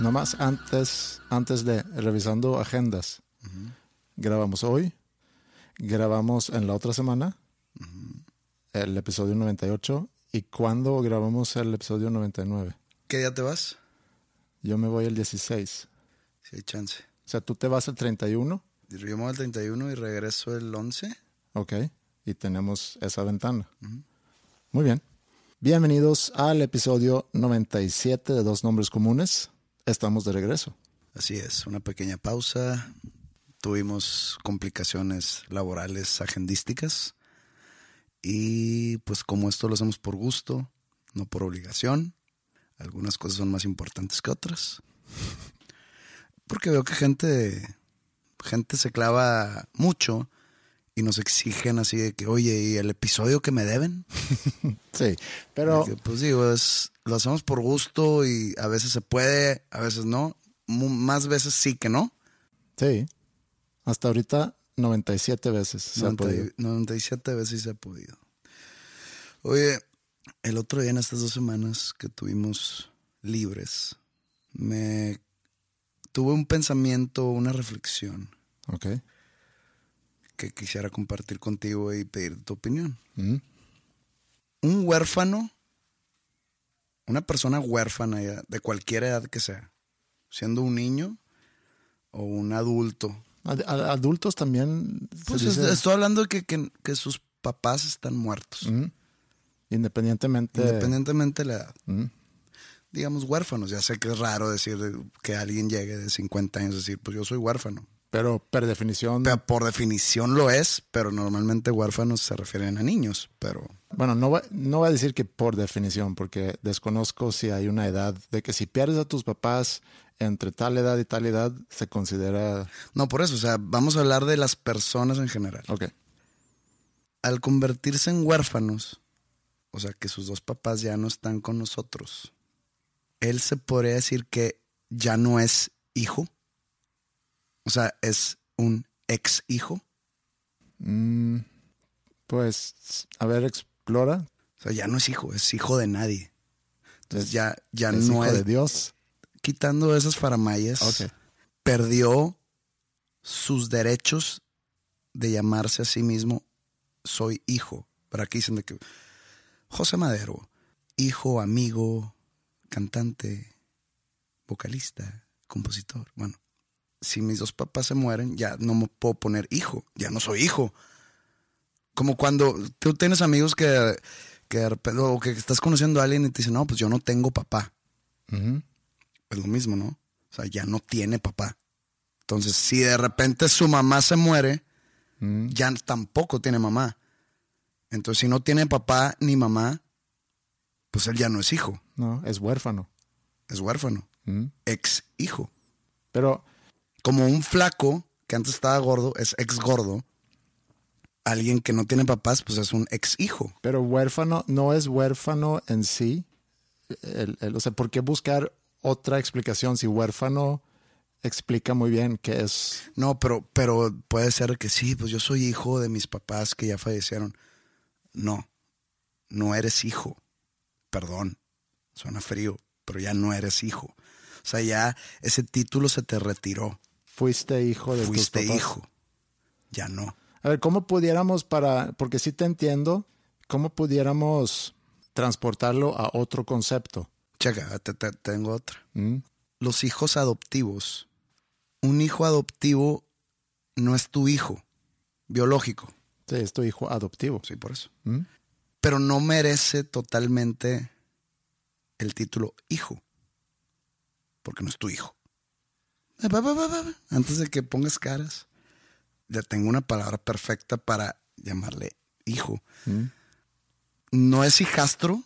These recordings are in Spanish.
Nomás antes, antes de revisando agendas, grabamos hoy, grabamos en la otra semana el episodio 98 y cuándo grabamos el episodio 99. ¿Qué día te vas? Yo me voy el 16. Si hay chance. O sea, tú te vas el 31, Yo me voy al 31 y regreso el 11. ok, y tenemos esa ventana. Muy bien. Bienvenidos al episodio 97 de Dos Nombres Comunes. Estamos de regreso. Así es, una pequeña pausa. Tuvimos complicaciones laborales agendísticas. Y pues como esto lo hacemos por gusto, no por obligación, algunas cosas son más importantes que otras. Porque veo que gente, gente se clava mucho y nos exigen así de que, oye, ¿y el episodio que me deben? Sí, pero Que, pues digo, es, lo hacemos por gusto y a veces se puede, a veces no. Mu- más veces sí que no. sí, hasta ahorita 97 veces se ha 90 podido. y- 97 veces se ha podido. Oye, el otro día en estas dos semanas que tuvimos libres, me tuve un pensamiento, una reflexión Ok. Que quisiera compartir contigo y pedir tu opinión. Mm. Un huérfano, una persona huérfana ya, de cualquier edad que sea, siendo un niño o un adulto. Ad- a- adultos también. Pues dice, es- estoy hablando de que, que- que sus papás están muertos, mm, independientemente. independientemente de la edad. Mm, Digamos huérfanos, ya sé que es raro decir que alguien llegue de 50 años y decir, pues yo soy huérfano. Pero per definición. Pero por definición lo es, pero normalmente huérfanos se refieren a niños, pero Bueno, no voy, no voy a decir que por definición, porque desconozco si hay una edad de que si pierdes a tus papás entre tal edad y tal edad, se considera. no por eso, o sea, vamos a hablar de las personas en general. Ok. Al convertirse en huérfanos, o sea, que sus dos papás ya no están con nosotros, él se podría decir que ya no es hijo. O sea, es un ex hijo. Mm, pues, a ver, explora. O sea, ya no es hijo, es hijo de nadie. Entonces Es- ya, ya es no hijo es. de Dios. Quitando esas faramayas, perdió sus derechos de llamarse a sí mismo soy hijo. Pero aquí dicen de que José Madero, hijo, amigo, cantante, vocalista, compositor. Bueno, si mis dos papás se mueren, ya no me puedo poner hijo, ya no soy hijo. Como cuando tú tienes amigos que, que de repente, o que estás conociendo a alguien y te dicen, no, pues yo no tengo papá. Ujú. Es lo mismo, ¿no? O sea, ya no tiene papá. Entonces, si de repente su mamá se muere, ya tampoco tiene mamá. Entonces, si no tiene papá ni mamá, pues él ya no es hijo, no, es huérfano. es huérfano, ex hijo. Pero, Como un flaco que antes estaba gordo, es ex gordo. Alguien que no tiene papás, pues es un ex hijo. pero huérfano no es huérfano en sí. El- el- o sea, ¿por qué buscar otra explicación si huérfano explica muy bien qué es. No, pero, pero puede ser que sí, pues yo soy hijo de mis papás que ya fallecieron. No, no eres hijo. Perdón, suena frío, pero ya no eres hijo. O sea, ya ese título se te retiró. Fuiste hijo de Fuiste tus papás. hijo. Ya no. A ver, ¿cómo pudiéramos para, porque sí te entiendo, cómo pudiéramos transportarlo a otro concepto? Checa, te- te- tengo otra. ¿Mm? Los hijos adoptivos. Un hijo adoptivo no es tu hijo biológico. Sí, es tu hijo adoptivo. Sí, por eso. ¿Mm? Pero no merece totalmente el título hijo. Porque no es tu hijo. Eh, va, va, va, va, va. Antes de que pongas caras, ya tengo una palabra perfecta para llamarle hijo. ¿Mm? No es hijastro,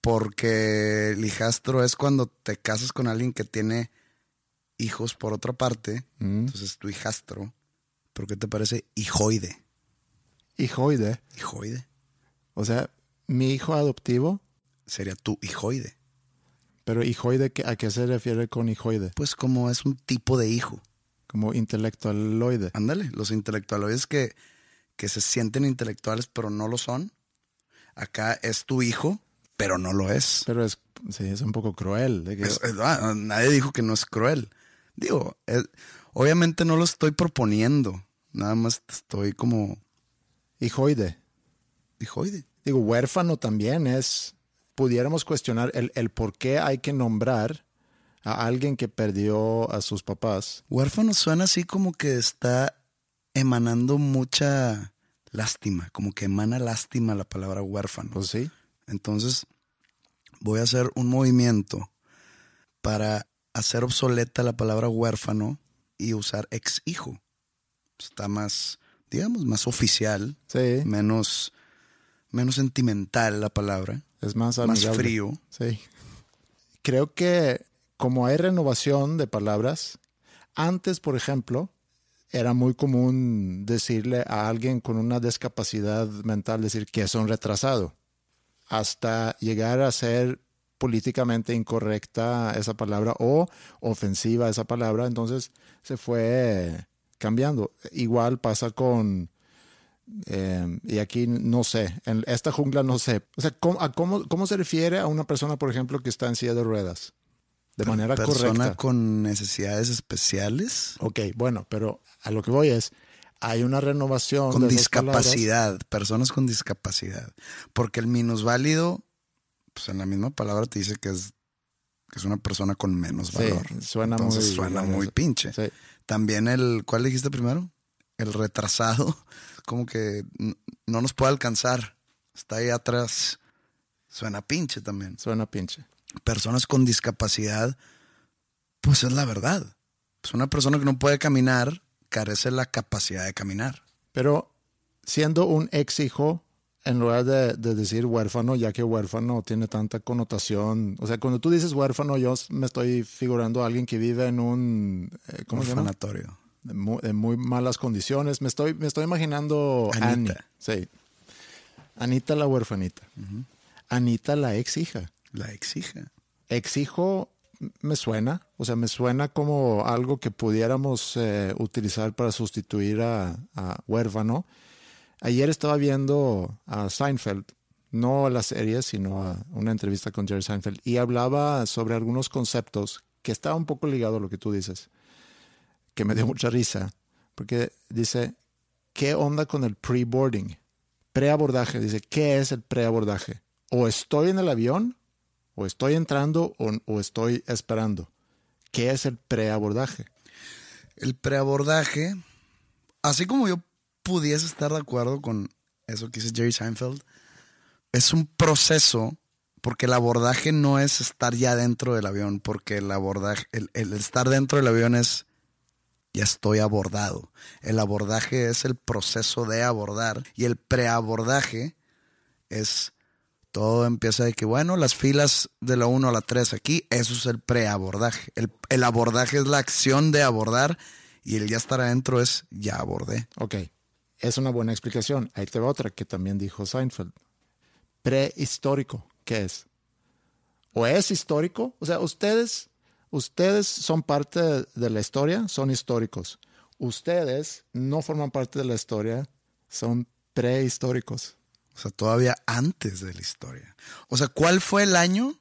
porque el hijastro es cuando te casas con alguien que tiene hijos por otra parte. ¿Mm? Entonces tu hijastro. ¿Pero qué te parece hijoide? Hijoide. Hijoide. O sea, mi hijo adoptivo, Sería tu hijoide. Pero hijoide, ¿qué- ¿a qué se refiere con hijoide? Pues como es un tipo de hijo. Como intelectualoide. Ándale, los intelectuales que, que se sienten intelectuales pero no lo son. Acá es tu hijo, pero no lo es. Pero es, sí, es un poco cruel. de que- Es- es- ah, nadie dijo que no es cruel. Digo, es- obviamente no lo estoy proponiendo. Nada más estoy como hijoide. hijoide. Digo, huérfano también es, pudiéramos cuestionar el, el por qué hay que nombrar a alguien que perdió a sus papás. Huérfano suena así como que está emanando mucha lástima, como que emana lástima la palabra huérfano. Pues sí. Entonces, voy a hacer un movimiento para hacer obsoleta la palabra huérfano y usar ex hijo. Está más, digamos, más oficial, Sí, menos, menos sentimental la palabra, es más más frío. Sí. Creo que como hay renovación de palabras, antes, por ejemplo, era muy común decirle a alguien con una discapacidad mental, decir que es un retrasado, hasta llegar a ser políticamente incorrecta esa palabra o ofensiva esa palabra, entonces se fue cambiando. Igual pasa con, eh, y aquí no sé, en esta jungla no sé. O sea, ¿cómo, a cómo, cómo se refiere a una persona, por ejemplo, que está en silla de ruedas? De manera Persona correcta. con necesidades especiales, Ok, bueno, pero a lo que voy es, hay una renovación. con de discapacidad, personas con discapacidad. Porque el minusválido, pues en la misma palabra te dice que es, que es una persona con menos Sí, valor. suena Entonces muy- suena muy pinche. Sí. También el, ¿cuál dijiste primero? El retrasado, como que no nos puede alcanzar. Está ahí atrás. Suena pinche también. Suena pinche. Personas con discapacidad, pues es la verdad. Pues una persona que no puede caminar carece de la capacidad de caminar. Pero siendo un ex hijo, en lugar de, de decir huérfano, ya que huérfano tiene tanta connotación. O sea, cuando tú dices huérfano, yo me estoy figurando a alguien que vive en un. eh, ¿Cómo se llama? Orfanatorio. Muy, malas condiciones. Me estoy, me estoy imaginando Anita. Annie. Sí. Anita la huerfanita. Anita la ex hija. La exija. Ex hijo me suena, o sea, me suena como algo que pudiéramos eh, utilizar para sustituir a, a huérfano. Ayer estaba viendo a Seinfeld, no la serie, sino a una entrevista con Jerry Seinfeld, y hablaba sobre algunos conceptos que está un poco ligado a lo que tú dices, que me dio mucha risa, porque dice, ¿qué onda con el pre-boarding? Preabordaje, dice, ¿qué es el preabordaje? O estoy en el avión, o estoy entrando, o, o estoy esperando. ¿Qué es el preabordaje? El preabordaje, así como yo pudiese estar de acuerdo con eso que dice Jerry Seinfeld, es un proceso, porque el abordaje no es estar ya dentro del avión, porque el abordaje, el, el estar dentro del avión es ya estoy abordado. El abordaje es el proceso de abordar y el preabordaje es todo empieza de que, bueno, las filas de la 1 a la 3 aquí, eso es el preabordaje. El, el abordaje es la acción de abordar y el ya estar adentro es ya abordé. Ok, es una buena explicación. Ahí te va otra que también dijo Seinfeld. Prehistórico, ¿qué es? ¿O es histórico? O sea, ustedes, ustedes son parte de la historia, son históricos. Ustedes no forman parte de la historia, son prehistóricos. O sea, todavía antes de la historia. O sea, ¿cuál fue el año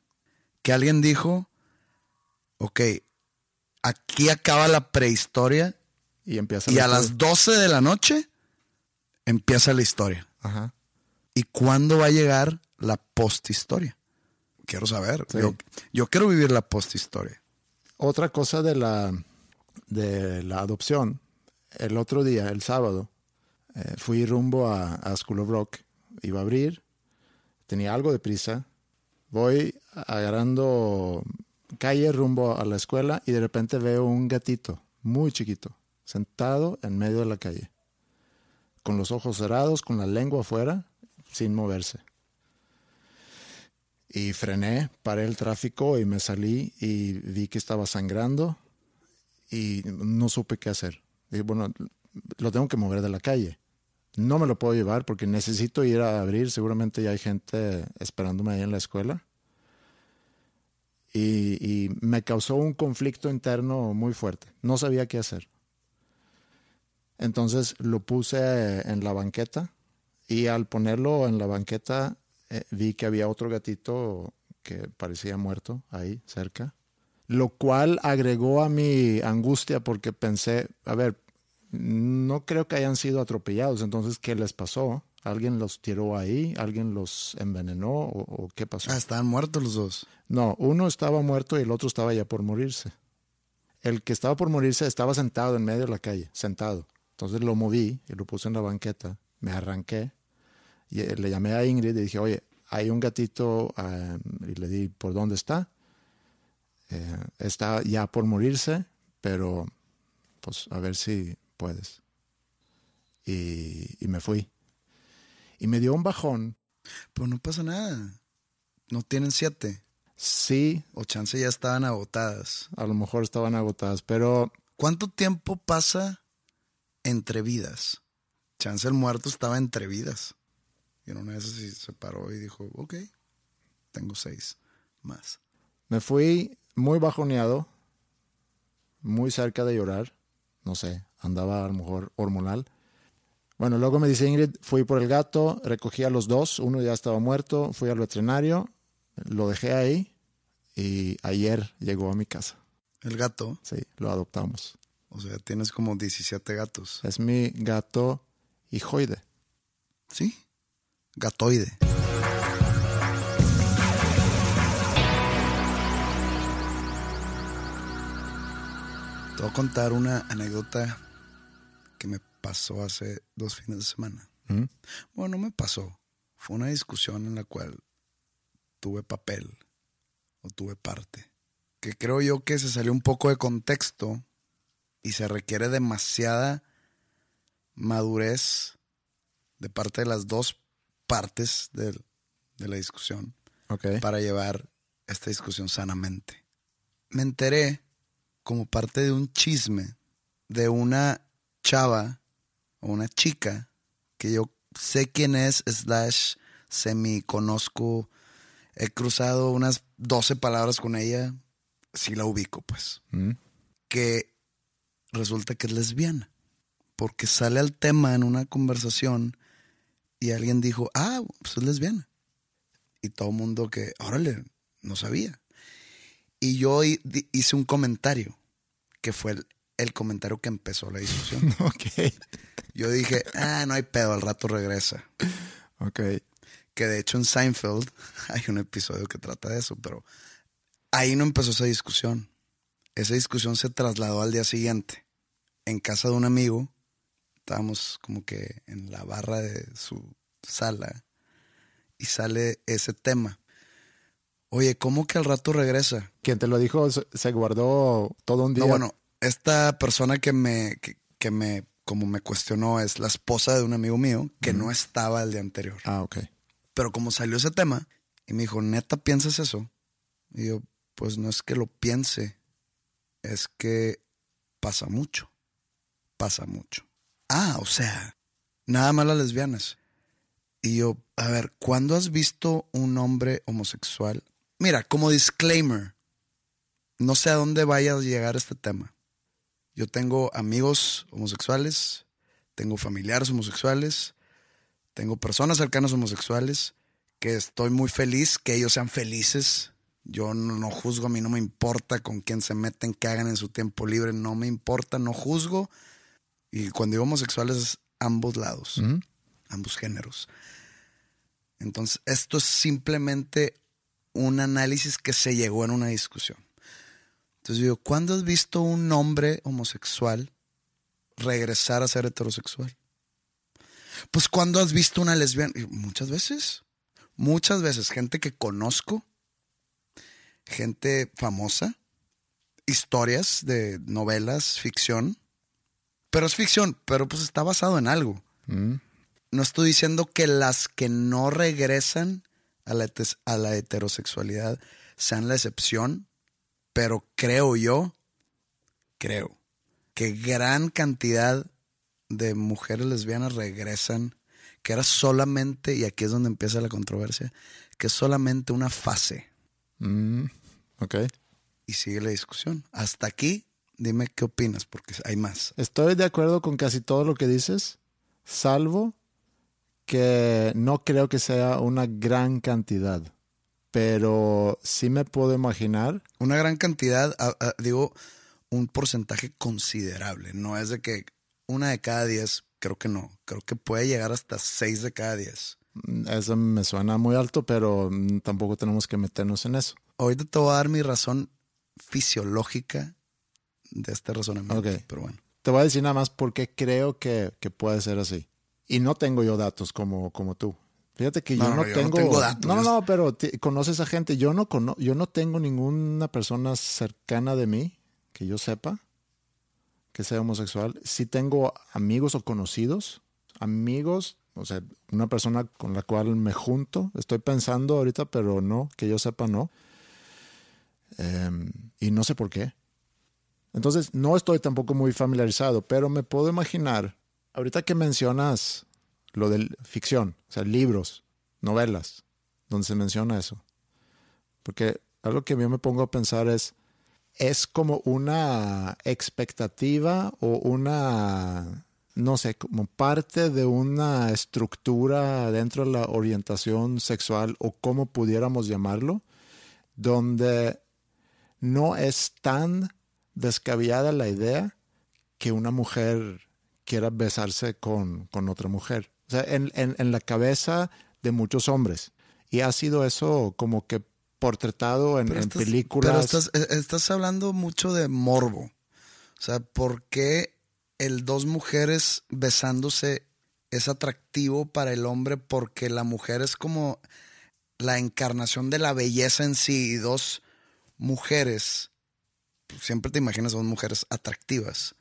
que alguien dijo, ok, aquí acaba la prehistoria Y empieza y la a las historia. 12 de la noche empieza la historia? Ajá. ¿Y cuándo va a llegar la posthistoria? Quiero saber. Sí. Yo, yo quiero vivir la posthistoria. Otra cosa de la, de la adopción. El otro día, el sábado, eh, fui rumbo a, a School of Rock. Iba a abrir. Tenía algo de prisa. Voy agarrando calle rumbo a la escuela y de repente veo un gatito muy chiquito sentado en medio de la calle. Con los ojos cerrados, con la lengua afuera, sin moverse. Y frené, paré el tráfico y me salí y vi que estaba sangrando y no supe qué hacer. Dije, bueno, lo tengo que mover de la calle. No me lo puedo llevar porque necesito ir a abrir. Seguramente ya hay gente esperándome ahí en la escuela. Y, y me causó un conflicto interno muy fuerte. No sabía qué hacer. Entonces lo puse en la banqueta y al ponerlo en la banqueta eh, vi que había otro gatito que parecía muerto ahí cerca, lo cual agregó a mi angustia porque pensé, a ver, no creo que hayan sido atropellados, entonces, ¿qué les pasó? ¿Alguien los tiró ahí? ¿Alguien los envenenó? ¿O, o qué pasó? Ah, estaban muertos los dos. No, uno estaba muerto y el otro estaba ya por morirse. El que estaba por morirse estaba sentado en medio de la calle, sentado. Entonces lo moví y lo puse en la banqueta, me arranqué y eh, le llamé a Ingrid y dije, oye, hay un gatito eh, y le di por dónde está. Eh, está ya por morirse, pero pues a ver si puedes. Y, y me fui. Y me dio un bajón. Pero no pasa nada. No tienen siete. Sí, O chance ya estaban agotadas. a lo mejor estaban agotadas, pero ¿Cuánto tiempo pasa entre vidas? Chance el muerto estaba entre vidas. Y en una de esas se paró y dijo, ok, tengo seis más. Me fui muy bajoneado, muy cerca de llorar. No sé, andaba a lo mejor hormonal. Bueno, luego me dice Ingrid, fui por el gato, recogí a los dos, uno ya estaba muerto, fui al veterinario, lo dejé ahí y ayer llegó a mi casa. El gato, Sí, lo adoptamos. o sea, tienes como 17 gatos. Es mi gato hijoide. ¿Sí? Gatoide. Te voy a contar una anécdota que me pasó hace dos fines de semana. ¿Mm? Bueno, no me pasó. Fue una discusión en la cual tuve papel o tuve parte. Que creo yo que se salió un poco de contexto y se requiere demasiada madurez de parte de las dos partes del- de la discusión para llevar esta discusión sanamente. Me enteré como parte de un chisme de una chava o una chica que yo sé quién es, slash, semi conozco, he cruzado unas 12 palabras con ella, sí la ubico pues, ¿Mm? que resulta que es lesbiana, porque sale al tema en una conversación y alguien dijo, ah, pues es lesbiana. Y todo el mundo que, órale, no sabía. Y yo hice un comentario, que fue el, el comentario que empezó la discusión. Ok. Yo dije, ah, no hay pedo, al rato regresa. Ok. Que de hecho en Seinfeld hay un episodio que trata de eso, pero ahí no empezó esa discusión. Esa discusión se trasladó al día siguiente. En casa de un amigo, estábamos como que en la barra de su sala y sale ese tema. Oye, ¿cómo que al rato regresa? Quien te lo dijo se guardó todo un día. No, bueno, esta persona que me, que, que me, como me cuestionó es la esposa de un amigo mío que no estaba el día anterior. Ah, ok. Pero como salió ese tema y me dijo, neta, ¿piensas eso? Y yo, pues no es que lo piense, es que pasa mucho. Pasa mucho. Ah, o sea, nada más las lesbianas. Y yo, a ver, ¿cuándo has visto un hombre homosexual? Mira, como disclaimer, no sé a dónde vaya a llegar este tema. Yo tengo amigos homosexuales, tengo familiares homosexuales, tengo personas cercanas homosexuales que estoy muy feliz que ellos sean felices. Yo no, juzgo, a mí no me importa con quién se meten, qué hagan en su tiempo libre, no me importa, no juzgo. Y cuando digo homosexuales es ambos lados, ambos géneros. Entonces, esto es simplemente un análisis que se llegó en una discusión. Entonces digo, ¿cuándo has visto un hombre homosexual regresar a ser heterosexual? Pues cuando has visto una lesbiana, muchas veces, muchas veces, gente que conozco, gente famosa, historias de novelas, ficción, pero es ficción, pero pues está basado en algo. Mm. No estoy diciendo que las que no regresan a la, a la heterosexualidad sean la excepción, pero creo yo, creo, que gran cantidad de mujeres lesbianas regresan, que era solamente, y aquí es donde empieza la controversia, que es solamente una fase. Mm, ok. Y sigue la discusión. Hasta aquí, dime qué opinas, porque hay más. Estoy de acuerdo con casi todo lo que dices, salvo que no creo que sea una gran cantidad, pero sí me puedo imaginar. Una gran cantidad, digo, un porcentaje considerable. No es de que una de cada diez, creo que no. Creo que puede llegar hasta seis de cada diez. Mm, eso me suena muy alto, pero mm, tampoco tenemos que meternos en eso. Ahorita te voy a dar mi razón fisiológica de este razonamiento. Pero bueno. Te voy a decir nada más por qué creo que, que puede ser así. Y no tengo yo datos como, como tú. Fíjate que yo no, tengo, datos. No, no, pero conoces a gente. Yo no, yo no tengo ninguna persona cercana de mí que yo sepa que sea homosexual. Sí tengo amigos o conocidos, amigos, o sea, una persona con la cual me junto. Estoy pensando ahorita, pero no, que yo sepa, no. Em, y no sé por qué. Entonces, no estoy tampoco muy familiarizado, pero me puedo imaginar ahorita que mencionas lo de ficción, o sea, libros, novelas, donde se menciona eso. Porque algo que yo me pongo a pensar es, es como una expectativa o una, no sé, como parte de una estructura dentro de la orientación sexual o como pudiéramos llamarlo, donde no es tan descabellada la idea que una mujer quiera besarse con, otra mujer. O sea, en, en, la cabeza de muchos hombres. Y ha sido eso como que portretado en, películas. Pero estás, e, estás hablando mucho de morbo. O sea, ¿por qué el dos mujeres besándose es atractivo para el hombre? Porque la mujer es como la encarnación de la belleza en sí. Y dos mujeres, siempre te imaginas dos mujeres atractivas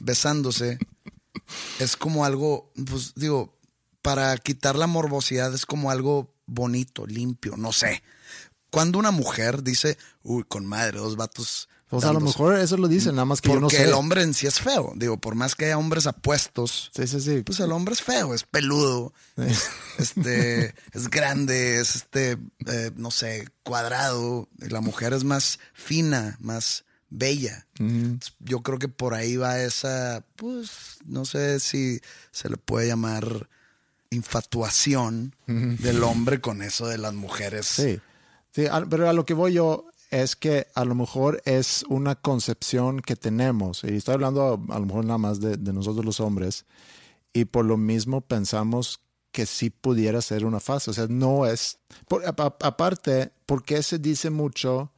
besándose es como algo, pues digo, para quitar la morbosidad es como algo bonito, limpio, no sé. Cuando una mujer dice, uy, con madre, dos vatos. Pues a lo mejor eso lo dicen, nada más que yo no sé. el hombre en sí es feo. Digo, por más que haya hombres apuestos. Sí, sí, sí. Pues el hombre es feo, es peludo. este, es grande, es este, eh, no sé, cuadrado. Y la mujer es más fina, más bella. Yo creo que por ahí va esa, pues, no sé si se le puede llamar infatuación del hombre con eso de las mujeres. Sí, sí, pero a lo que voy yo es que a lo mejor es una concepción que tenemos, y estoy hablando a, lo mejor nada más de, nosotros los hombres, y por lo mismo pensamos que sí pudiera ser una fase, o sea, no es, aparte, porque se dice mucho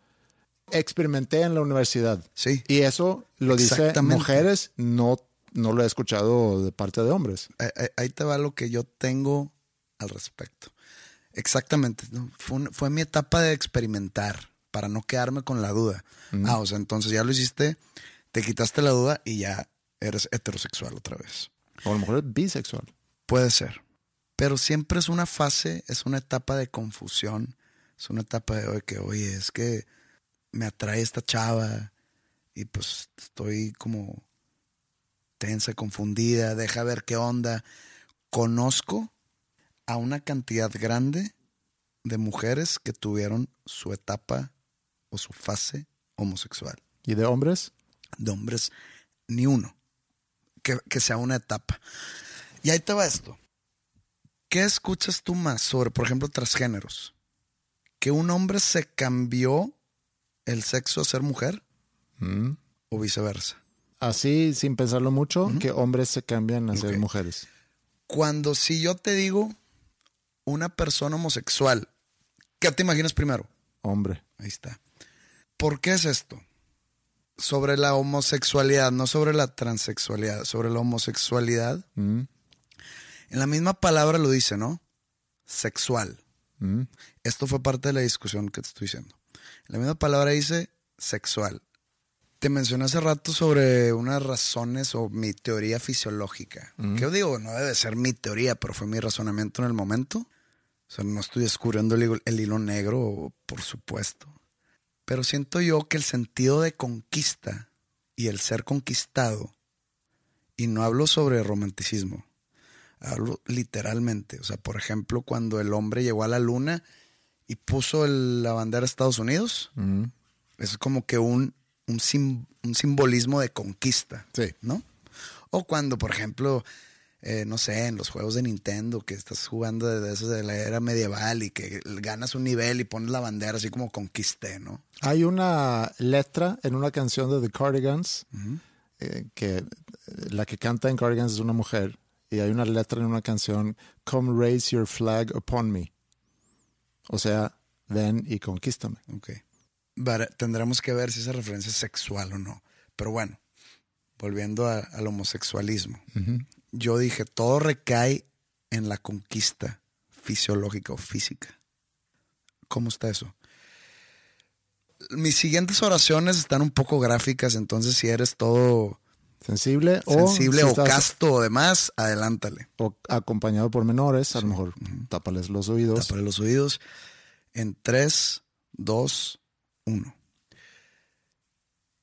experimenté en la universidad. Sí. Y eso lo dice mujeres, no, no lo he escuchado de parte de hombres. Ahí te va lo que yo tengo al respecto. Exactamente. Fue, mi etapa de experimentar para no quedarme con la duda. Ah, o sea, entonces ya lo hiciste, te quitaste la duda y ya eres heterosexual otra vez. O a lo mejor es bisexual. Puede ser. Pero siempre es una fase, es una etapa de confusión. Es una etapa de que, oye, es que me atrae esta chava y pues estoy como tensa, confundida, deja ver qué onda. Conozco a una cantidad grande de mujeres que tuvieron su etapa o su fase homosexual. ¿Y de hombres? De hombres, ni uno. Que, que sea una etapa. Y ahí te va esto. ¿Qué escuchas tú más sobre, por ejemplo, transgéneros? ¿Que un hombre se cambió el sexo a ser mujer? Mm. ¿O viceversa? Así, sin pensarlo mucho, que hombres se cambian a ser mujeres. Cuando si yo te digo una persona homosexual, ¿qué te imaginas primero? Hombre. Ahí está. ¿Por qué es esto? Sobre la homosexualidad, no sobre la transexualidad, sobre la homosexualidad. Mm. En la misma palabra lo dice, ¿no? Sexual. Mm. Esto fue parte de la discusión que te estoy diciendo. En la misma palabra dice sexual. Te mencioné hace rato sobre unas razones o mi teoría fisiológica. Que yo digo, no debe ser mi teoría, pero fue mi razonamiento en el momento. O sea, no estoy descubriendo el hilo negro, por supuesto. Pero siento yo que el sentido de conquista y el ser conquistado, y no hablo sobre romanticismo, hablo literalmente. O sea, por ejemplo, cuando el hombre llegó a la luna y puso el- la bandera de Estados Unidos, eso es como que un, un, sim- un simbolismo de conquista. Sí. ¿no? O cuando, por ejemplo, eh, no sé, en los juegos de Nintendo, que estás jugando de esos de la era medieval y que ganas un nivel y pones la bandera así como conquisté, ¿no? Hay una letra en una canción de The Cardigans, eh, que eh, la que canta en Cardigans es una mujer, y hay una letra en una canción, Come raise your flag upon me. O sea, ven y conquístame. Ok. Tendremos que ver si esa referencia es sexual o no. Pero bueno, volviendo a- al homosexualismo. Yo dije, todo recae en la conquista fisiológica o física. ¿Cómo está eso? Mis siguientes oraciones están un poco gráficas, entonces si eres todo Sensible o, si casto o demás, adelántale. o acompañado por menores, a lo mejor tápales los oídos. Tápale los oídos. En 3, 2, 1.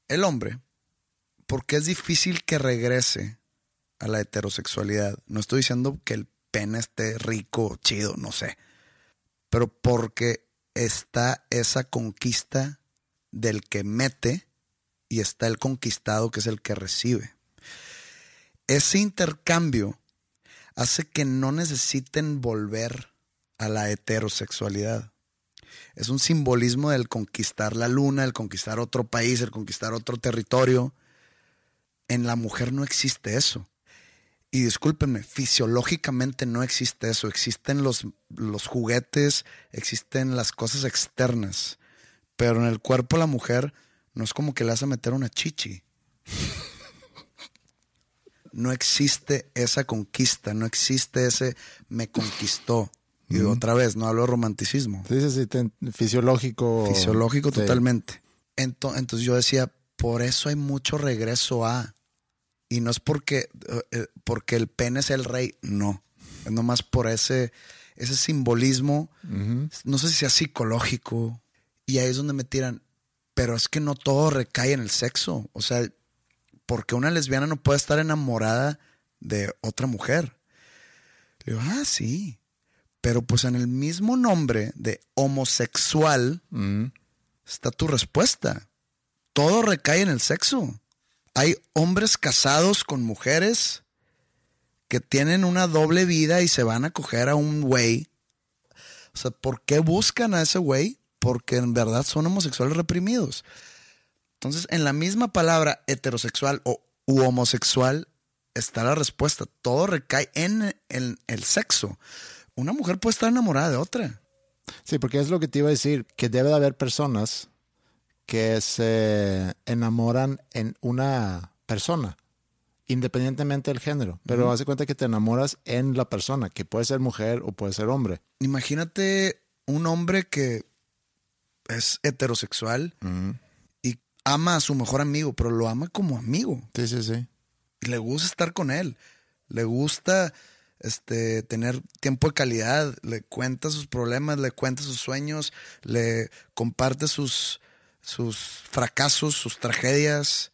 El hombre, porque es difícil que regrese a la heterosexualidad. No estoy diciendo que el pene esté rico, chido, no sé. Pero porque está esa conquista del que mete y está el conquistado que es el que recibe. Ese intercambio hace que no necesiten volver a la heterosexualidad. Es un simbolismo del conquistar la luna, el conquistar otro país, el conquistar otro territorio. En la mujer no existe eso. Y discúlpenme, fisiológicamente no existe eso. Existen los, los juguetes, existen las cosas externas. Pero en el cuerpo de la mujer no es como que le vas a meter una chichi. No existe esa conquista, no existe ese me conquistó. Y otra vez, no hablo de romanticismo. Sí, sí, sí, fisiológico. Fisiológico Sí. totalmente. Ento- Entonces, yo decía, por eso hay mucho regreso a. Y no es porque, eh, porque el pene es el rey, no. Es nomás por ese, ese simbolismo, no sé si sea psicológico. Y ahí es donde me tiran, pero es que no todo recae en el sexo. O sea, porque una lesbiana no puede estar enamorada de otra mujer. Le digo, ah, sí. Pero pues en el mismo nombre de homosexual está tu respuesta. Todo recae en el sexo. Hay hombres casados con mujeres que tienen una doble vida y se van a coger a un güey. O sea, ¿por qué buscan a ese güey? Porque en verdad son homosexuales reprimidos. Entonces, en la misma palabra heterosexual o u homosexual está la respuesta. Todo recae en el, el sexo. Una mujer puede estar enamorada de otra. Sí, porque es lo que te iba a decir, que debe de haber personas que se enamoran en una persona, independientemente del género. Pero haz de cuenta que te enamoras en la persona, que puede ser mujer o puede ser hombre. Imagínate un hombre que es heterosexual y ama a su mejor amigo, pero lo ama como amigo. Sí, sí, sí. Y le gusta estar con él. Le gusta este, tener tiempo de calidad. Le cuenta sus problemas, le cuenta sus sueños, le comparte sus, sus fracasos, sus tragedias.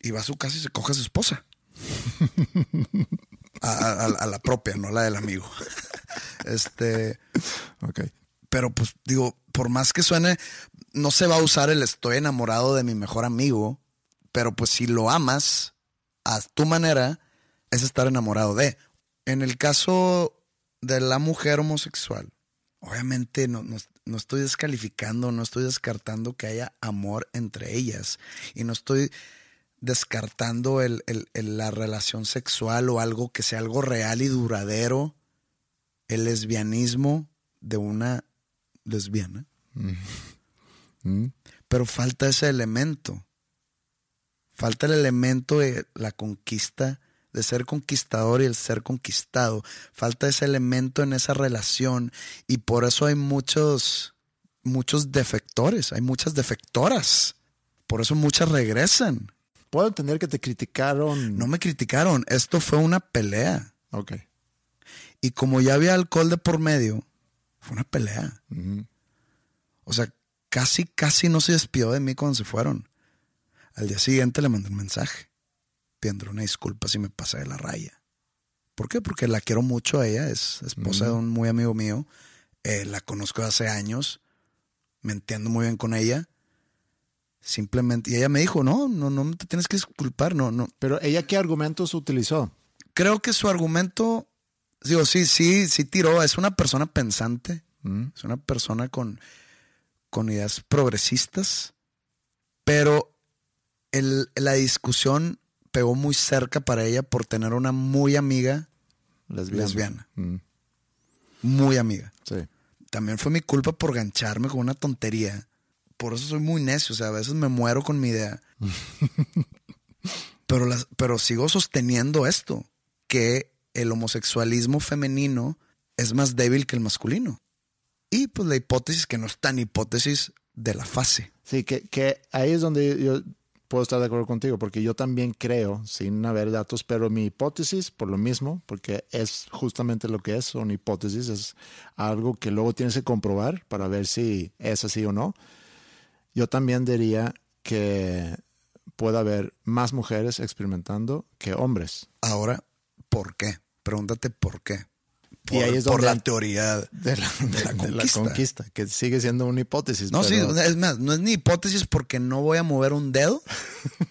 Y va a su casa y se coge a su esposa. A, a- a la propia, no la del amigo. Este. Ok. Pero pues digo, por más que suene, no se va a usar el estoy enamorado de mi mejor amigo, pero pues si lo amas a tu manera, es estar enamorado de. En el caso de la mujer homosexual, obviamente no, no, estoy descalificando, no estoy descartando que haya amor entre ellas y no estoy descartando el, la relación sexual o algo que sea algo real y duradero, el lesbianismo de una lesbiana. Mm. Mm. Pero falta ese elemento. Falta el elemento de la conquista, de ser conquistador y el ser conquistado. Falta ese elemento en esa relación. Y por eso hay muchos, muchos defectores, hay muchas defectoras. Por eso muchas regresan. Puedo entender que te criticaron. No me criticaron. Esto fue una pelea. Ok. Y como ya había alcohol de por medio, fue una pelea. O sea, casi, casi no se despidió de mí cuando se fueron. Al día siguiente le mandé un mensaje pidiéndole una disculpa si me pasé de la raya. ¿Por qué? Porque la quiero mucho a ella, es esposa de un muy amigo mío. Eh, la conozco hace años, me entiendo muy bien con ella Simplemente, y ella me dijo, no, no, no te tienes que disculpar, no, no. Pero ella, ¿qué argumentos utilizó? Creo que su argumento, digo, sí, sí, sí tiró, es una persona pensante, mm. es una persona con, con ideas progresistas, pero el, la discusión pegó muy cerca para ella por tener una muy amiga lesbiana. Mm. Muy amiga. Sí. También fue mi culpa por gancharme con una tontería por eso soy muy necio, o sea, a veces me muero con mi idea. pero, pero sigo sosteniendo esto, que el homosexualismo femenino es más débil que el masculino. Y pues la hipótesis que no es tan hipótesis de la fase. Sí, que, que ahí es donde yo puedo estar de acuerdo contigo, porque yo también creo, sin haber datos, pero mi hipótesis, por lo mismo, porque es justamente lo que es, son hipótesis, es algo que luego tienes que comprobar para ver si es así o no. Yo también diría que puede haber más mujeres experimentando que hombres. Ahora, ¿por qué? Pregúntate por qué. Por, y ahí es por la teoría de la, conquista. que sigue siendo una hipótesis. No, sí, es más, no es ni hipótesis porque no voy a mover un dedo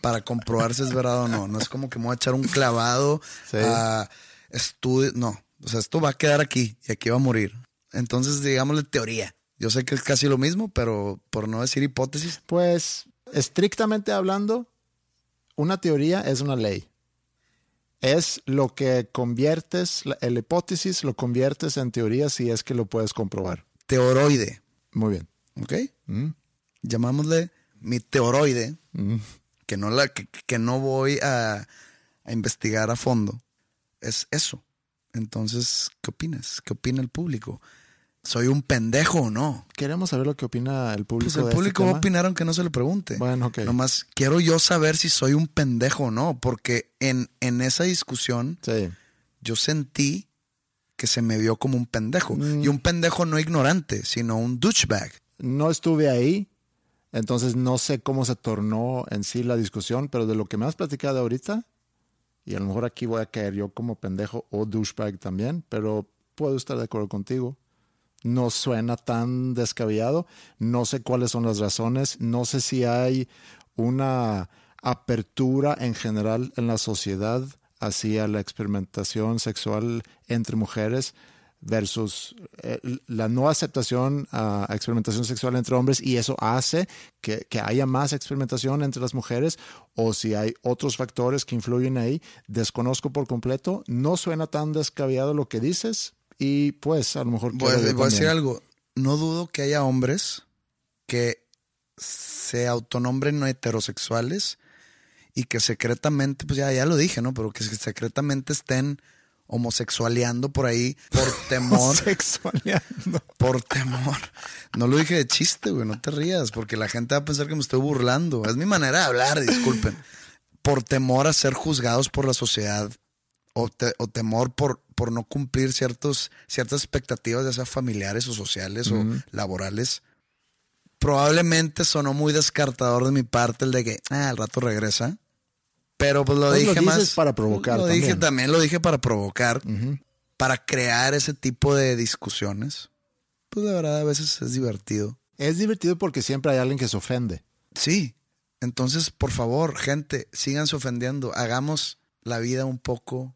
para comprobar si es verdad o no. No es como que me voy a echar un clavado a estudio. No, o sea, esto va a quedar aquí y aquí va a morir. Entonces, digámosle teoría. Yo sé que es casi lo mismo, pero por no decir hipótesis. Pues, estrictamente hablando, una teoría es una ley. Es lo que conviertes, el hipótesis lo conviertes en teoría si es que lo puedes comprobar. Teoroide. Muy bien. ¿Ok? Mm. Llamámosle mi teoroide, mm. que, no la, que, no voy a, a investigar a fondo. Es eso. Entonces, ¿qué opinas? ¿Qué opina el público? ¿Soy un pendejo o no? Queremos saber lo que opina el público. Pues el este público va a opinar aunque no se le pregunte. Bueno, ok. Nomás quiero yo saber si soy un pendejo o no, porque en, en esa discusión yo sentí que se me vio como un pendejo. Mm. Y un pendejo no ignorante, sino un douchebag. No estuve ahí, entonces no sé cómo se tornó en sí la discusión, pero de lo que me has platicado ahorita, y a lo mejor aquí voy a caer yo como pendejo o douchebag también, pero puedo estar de acuerdo contigo no suena tan descabellado. No sé cuáles son las razones. No sé si hay una apertura en general en la sociedad hacia la experimentación sexual entre mujeres versus eh, la no aceptación a experimentación sexual entre hombres y eso hace que, que, haya más experimentación entre las mujeres o si hay otros factores que influyen ahí, desconozco por completo. No suena tan descabellado lo que dices, y pues a lo mejor... Voy, voy a decir algo. No dudo que haya hombres que se autonombren no heterosexuales y que secretamente, pues ya, ya lo dije, ¿no? Pero que secretamente estén homosexualeando por ahí por temor. Homosexualeando. Por temor. No lo dije de chiste, güey, no te rías, porque la gente va a pensar que me estoy burlando. Es mi manera de hablar, disculpen. Por temor a ser juzgados por la sociedad o, o temor por, por no cumplir ciertos, ciertas expectativas, ya sea familiares o sociales o laborales. Probablemente sonó muy descartador de mi parte el de que, ah, al rato regresa. Pero pues lo pues dije más. para provocar. Lo dije también, lo dije para provocar, para crear ese tipo de discusiones. pues la verdad a veces es divertido. Es divertido porque siempre hay alguien que se ofende. Sí. Entonces, por favor, gente, síganse ofendiendo. Hagamos la vida un poco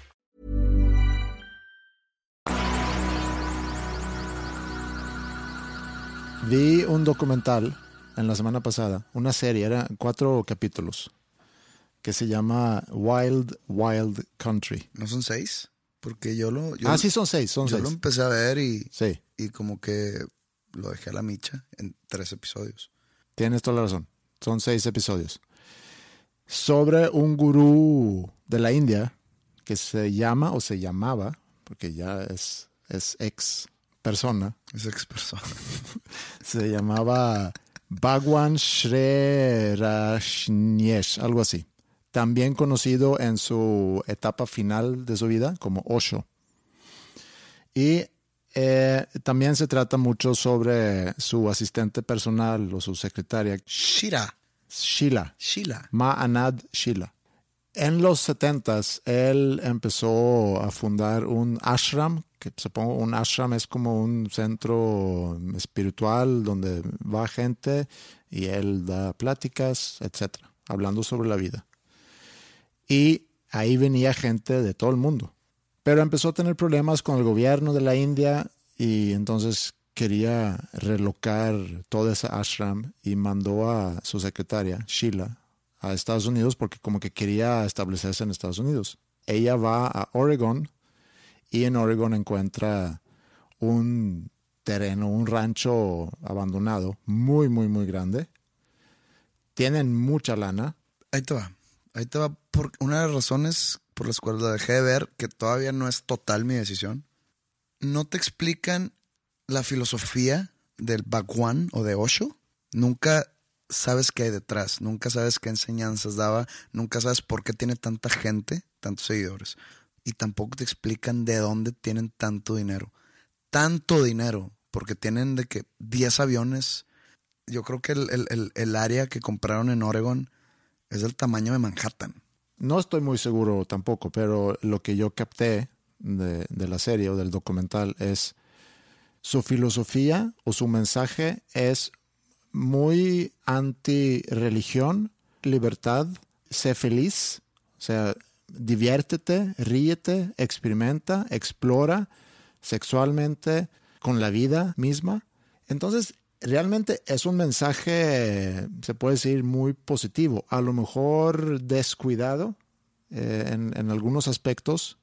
Vi un documental en la semana pasada, una serie, era cuatro capítulos, que se llama Wild Wild Country. ¿No son seis? Porque yo lo. Yo, ah, sí, son seis, son yo seis. lo empecé a ver y, Sí, y como que lo dejé a la micha en tres episodios. tienes toda la razón. Son seis episodios. Sobre un gurú de la India que se llama o se llamaba, porque ya es, es ex persona, Es ex persona. se llamaba Bhagwan Shreyashniesh, algo así. También conocido en su etapa final de su vida como Osho. Y eh, también se trata mucho sobre su asistente personal o su secretaria, Shira. Sheila. Sheila. Ma'anad Sheila. En los 70s, él empezó a fundar un ashram, que supongo un ashram es como un centro espiritual donde va gente y él da pláticas, etcétera, hablando sobre la vida. Y ahí venía gente de todo el mundo. Pero empezó a tener problemas con el gobierno de la India y entonces quería relocar todo ese ashram y mandó a su secretaria, Sheila, a Estados Unidos porque como que quería establecerse en Estados Unidos. Ella va a Oregon y en Oregon encuentra un terreno, un rancho abandonado muy, muy, muy grande. Tienen mucha lana. Ahí te va. Ahí te va. Por una de las razones por las cuales la dejé de ver, que todavía no es total mi decisión, no te explican la filosofía del Bhagwan o de Osho. Nunca sabes qué hay detrás, nunca sabes qué enseñanzas daba, nunca sabes por qué tiene tanta gente, tantos seguidores. Y tampoco te explican de dónde tienen tanto dinero. Tanto dinero, porque tienen de que 10 aviones. Yo creo que el, el- el- área que compraron en Oregon es del tamaño de Manhattan. No estoy muy seguro tampoco, pero lo que yo capté de, de la serie o del documental es su filosofía o su mensaje es muy anti-religión, libertad, sé feliz, o sea, diviértete, ríete, experimenta, explora sexualmente con la vida misma. Entonces, realmente es un mensaje, se puede decir, muy positivo, a lo mejor descuidado eh, en, en algunos aspectos,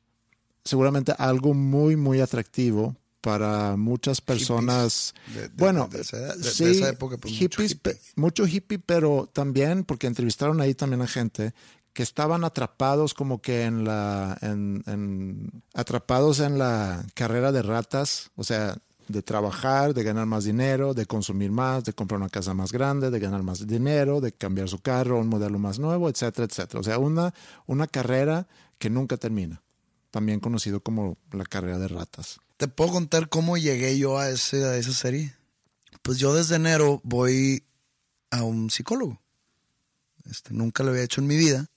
seguramente algo muy, muy atractivo para muchas personas. De- de- bueno, de esa- de sí, esa época, pues, mucho hippies, hippie. mucho hippie, pero también, porque entrevistaron ahí también a gente que estaban atrapados como que en la, en, en- atrapados en la carrera de ratas, o sea, de trabajar, de ganar más dinero, de consumir más, de comprar una casa más grande, de ganar más dinero, de cambiar su carro un modelo más nuevo, etcétera, etcétera. O sea, una, una carrera que nunca termina, también conocido como la carrera de ratas. ¿Te puedo contar cómo llegué yo a, esa serie? Pues yo desde enero voy a un psicólogo. Este, nunca lo había hecho en mi vida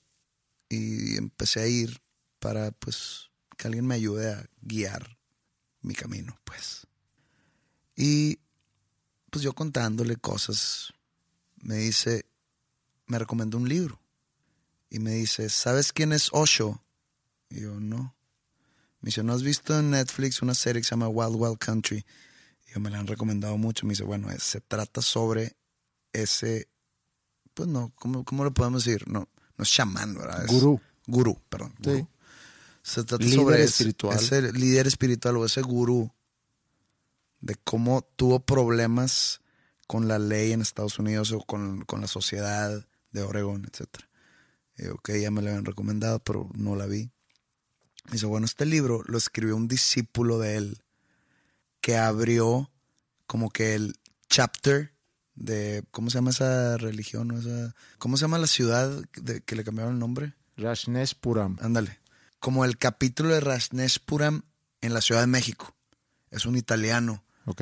y empecé a ir para pues que alguien me ayude a guiar mi camino, pues. Y pues yo contándole cosas, me dice, me recomendó un libro y me dice, ¿sabes quién es Osho? Y yo, no. Me dice, ¿no has visto en Netflix una serie que se llama Wild Wild Country? Y yo me la han recomendado mucho. Me dice, bueno, se trata sobre ese, pues no, ¿cómo, cómo le podemos decir? No, no es chamán, ¿verdad? Es Gurú. Gurú, perdón. Sí. gurú. Se trata Líder sobre ese- espiritual. ese líder espiritual o ese gurú de cómo tuvo problemas con la ley en Estados Unidos o con, con la sociedad de Oregón, etc. Y ok, ya me lo habían recomendado, pero no la vi. Dice, bueno, este libro lo escribió un discípulo de él que abrió como que el chapter de, ¿cómo se llama esa religión? o esa, ¿Cómo se llama la ciudad de, que le cambiaron el nombre? Rajneshpuram. Ándale. Como el capítulo de Rajneshpuram en la Ciudad de México. Es un italiano Ok.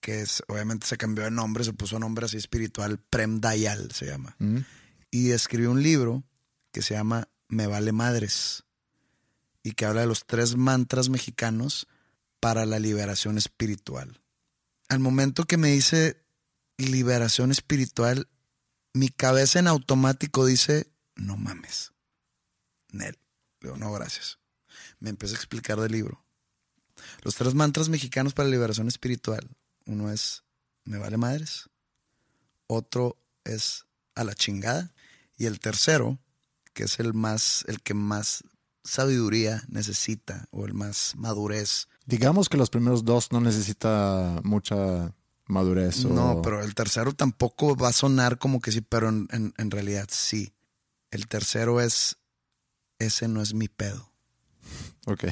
que es, obviamente se cambió de nombre, se puso nombre así espiritual, Prem Dayal se llama. Mm. Y escribió un libro que se llama Me vale madres y que habla de los tres mantras mexicanos para la liberación espiritual. Al momento que me dice liberación espiritual, mi cabeza en automático dice, no mames. Nel. Le digo, no, gracias. Me empieza a explicar del libro. Los tres mantras mexicanos para la liberación espiritual. Uno es, me vale madres. Otro es, a la chingada. Y el tercero, que es el más, el que más sabiduría necesita o el más madurez. Digamos que los primeros dos no necesita mucha madurez. o- No, pero el tercero tampoco va a sonar como que sí, pero en, en- en realidad sí. El tercero es, ese no es mi pedo. Ok.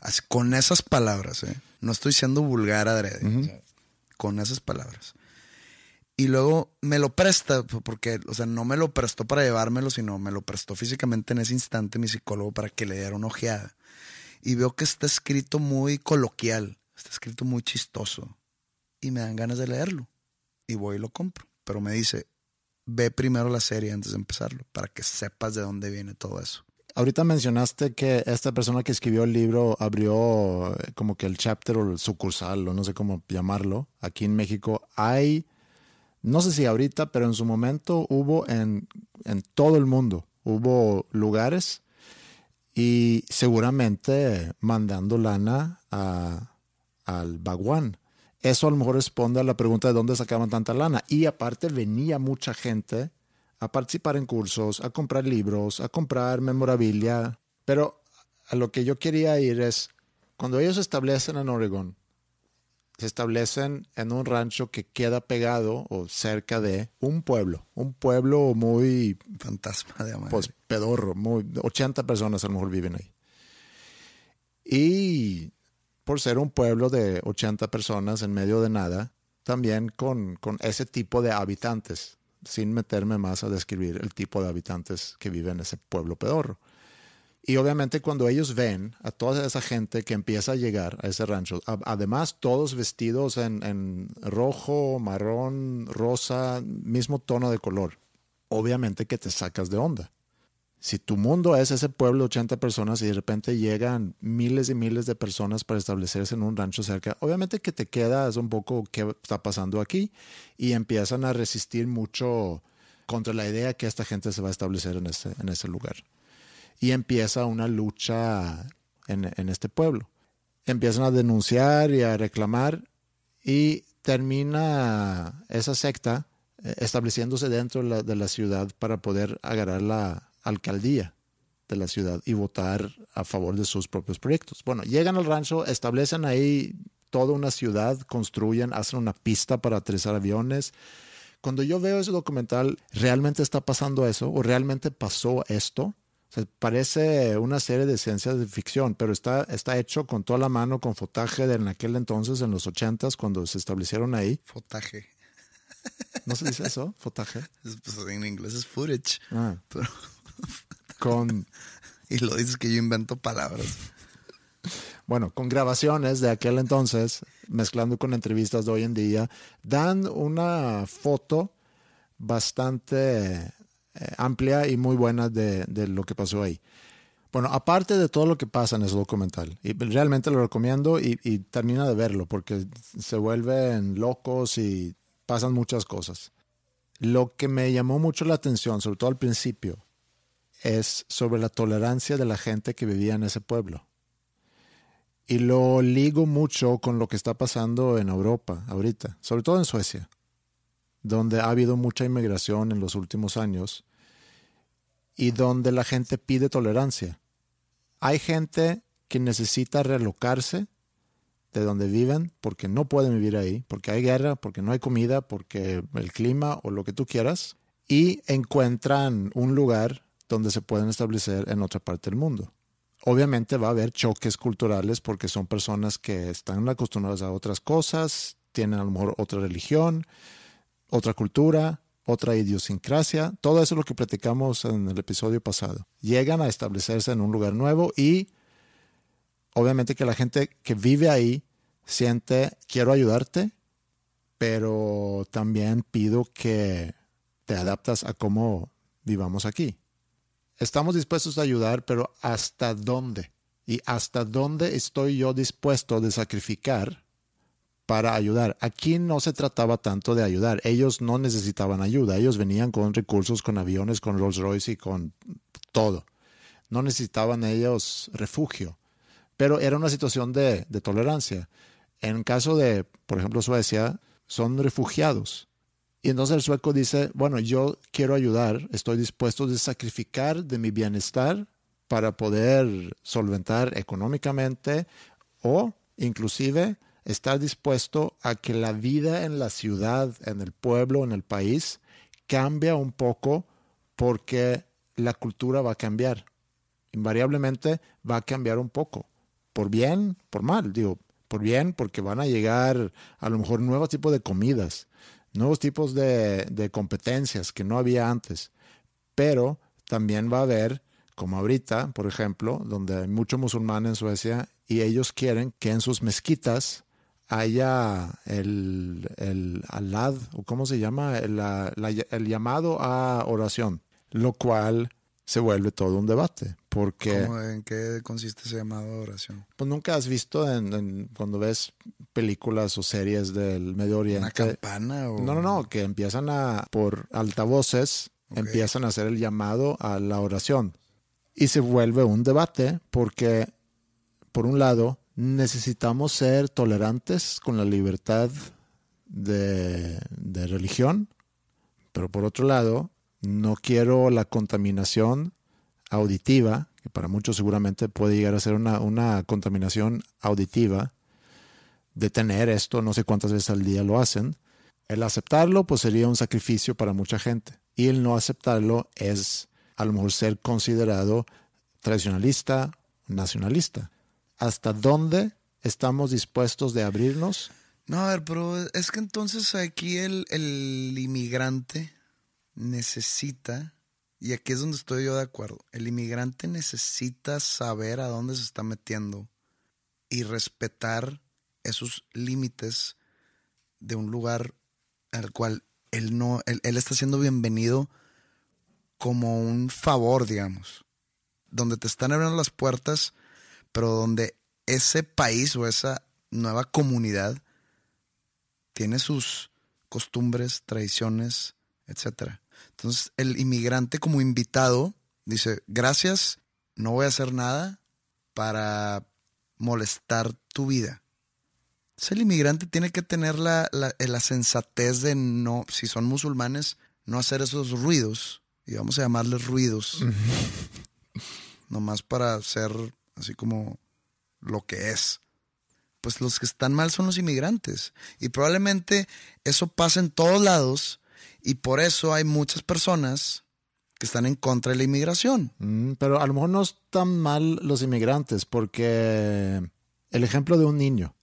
Así, con esas palabras, ¿eh? No estoy siendo vulgar adrede. Con esas palabras. Y luego me lo presta, porque, o sea, no me lo prestó para llevármelo, sino me lo prestó físicamente en ese instante mi psicólogo para que le diera una ojeada. Y veo que está escrito muy coloquial, está escrito muy chistoso. Y me dan ganas de leerlo. Y voy y lo compro. Pero me dice, ve primero la serie antes de empezarlo, para que sepas de dónde viene todo eso. Ahorita mencionaste que esta persona que escribió el libro abrió eh, como que el chapter o el sucursal, o no sé cómo llamarlo, aquí en México. Hay, no sé si ahorita, pero en su momento hubo en, en todo el mundo, hubo lugares y seguramente mandando lana al baguán. Eso a lo mejor responde a la pregunta de dónde sacaban tanta lana. Y aparte venía mucha gente a participar en cursos, a comprar libros, a comprar memorabilia. Pero a lo que yo quería ir es, cuando ellos establecen en Oregón, se establecen en un rancho que queda pegado o cerca de un pueblo, un pueblo muy Fantasma de amor. pues pedorro, muy, 80 personas a lo mejor viven ahí. Y por ser un pueblo de 80 personas en medio de nada, también con, con ese tipo de habitantes, sin meterme más a describir el tipo de habitantes que viven en ese pueblo pedorro. Y obviamente cuando ellos ven a toda esa gente que empieza a llegar a ese rancho, además todos vestidos en, en rojo, marrón, rosa, mismo tono de color, obviamente que te sacas de onda. Si tu mundo es ese pueblo de 80 personas y de repente llegan miles y miles de personas para establecerse en un rancho cerca, obviamente que te quedas un poco qué está pasando aquí y empiezan a resistir mucho contra la idea que esta gente se va a establecer en ese, en ese lugar. Y empieza una lucha en, en este pueblo. Empiezan a denunciar y a reclamar y termina esa secta eh, estableciéndose dentro de la, de la ciudad para poder agarrar la alcaldía de la ciudad y votar a favor de sus propios proyectos. Bueno, llegan al rancho, establecen ahí toda una ciudad, construyen, hacen una pista para aterrizar aviones. Cuando yo veo ese documental, ¿realmente está pasando eso? ¿O realmente pasó esto? O sea, parece una serie de ciencia de ficción, pero está, está hecho con toda la mano, con fotaje de en aquel entonces, en los ochentas, cuando se establecieron ahí. Fotaje. ¿No se dice eso? Fotaje. Es- pues, en inglés es footage. Ah, Pero- con, y lo dices que yo invento palabras. bueno, con grabaciones de aquel entonces, mezclando con entrevistas de hoy en día, dan una foto bastante eh, amplia y muy buena de, lo que pasó ahí. Bueno, aparte de todo lo que pasa en ese documental, y realmente lo recomiendo y, y termina de verlo porque se vuelven locos y pasan muchas cosas. Lo que me llamó mucho la atención, sobre todo al principio, es sobre la tolerancia de la gente que vivía en ese pueblo. Y lo ligo mucho con lo que está pasando en Europa ahorita, sobre todo en Suecia, donde ha habido mucha inmigración en los últimos años. y donde la gente pide tolerancia. Hay gente que necesita relocarse de donde viven porque no pueden vivir ahí, porque hay guerra, porque no hay comida, porque el clima o lo que tú quieras, y encuentran un lugar donde se pueden establecer en otra parte del mundo. Obviamente va a haber choques culturales porque son personas que están acostumbradas a otras cosas, tienen a lo mejor otra religión, otra cultura, otra idiosincrasia. Todo eso es lo que platicamos en el episodio pasado. Llegan a establecerse en un lugar nuevo y obviamente que la gente que vive ahí siente, quiero ayudarte, pero también pido que te adaptas a cómo vivamos aquí. Estamos dispuestos a ayudar, pero ¿hasta dónde? ¿Y hasta dónde estoy yo dispuesto de sacrificar para ayudar. Aquí no se trataba tanto de ayudar. Ellos no necesitaban ayuda. Ellos venían con recursos, con aviones, con Rolls Royce y con todo. No necesitaban ellos refugio. Pero era una situación de, de tolerancia. En caso de, por ejemplo, Suecia, son refugiados. Y entonces el sueco dice, bueno, yo quiero ayudar, estoy dispuesto a sacrificar de mi bienestar para poder solventar económicamente o inclusive estar dispuesto a que la vida en la ciudad, en el pueblo, en el país, cambie un poco porque la cultura va a cambiar. Invariablemente va a cambiar un poco. Por bien, por mal. Digo, por bien porque van a llegar a lo mejor nuevos tipos de comidas, nuevos tipos de, de competencias que no había antes. Pero también va a haber, como ahorita, por ejemplo, donde hay muchos musulmanes en Suecia y ellos quieren que en sus mezquitas haya el, el alad, o cómo se llama, el, el, llamado a oración, lo cual se vuelve todo un debate. Porque, ¿En qué consiste ese llamado a oración? Pues nunca has visto en, cuando ves películas o series del Medio Oriente. ¿Una campana? O... No, no, no, que empiezan a, por altavoces, empiezan a hacer el llamado a la oración. Y se vuelve un debate porque, por un lado, necesitamos ser tolerantes con la libertad de, religión, pero por otro lado, no quiero la contaminación auditiva, que para muchos seguramente puede llegar a ser una, una contaminación auditiva, de tener esto, no sé cuántas veces al día lo hacen. El aceptarlo pues sería un sacrificio para mucha gente y el no aceptarlo es a lo mejor ser considerado tradicionalista, nacionalista hasta dónde estamos dispuestos de abrirnos. No, a ver, pero es que entonces aquí el, el inmigrante necesita, y aquí es donde estoy yo de acuerdo, el inmigrante necesita saber a dónde se está metiendo y respetar esos límites de un lugar al cual él no, él, él, está siendo bienvenido como un favor, digamos, donde te están abriendo las puertas pero donde ese país o esa nueva comunidad tiene sus costumbres, tradiciones, etc. Entonces, el inmigrante como invitado dice, gracias, no voy a hacer nada para molestar tu vida. Entonces, el inmigrante tiene que tener la, la, sensatez de no, si son musulmanes, no hacer esos ruidos, y vamos a llamarles ruidos, nomás para ser así como lo que es. Pues los que están mal son los inmigrantes. Y probablemente eso pasa en todos lados y por eso hay muchas personas que están en contra de la inmigración. Mm, pero a lo mejor no están mal los inmigrantes porque el ejemplo de un niño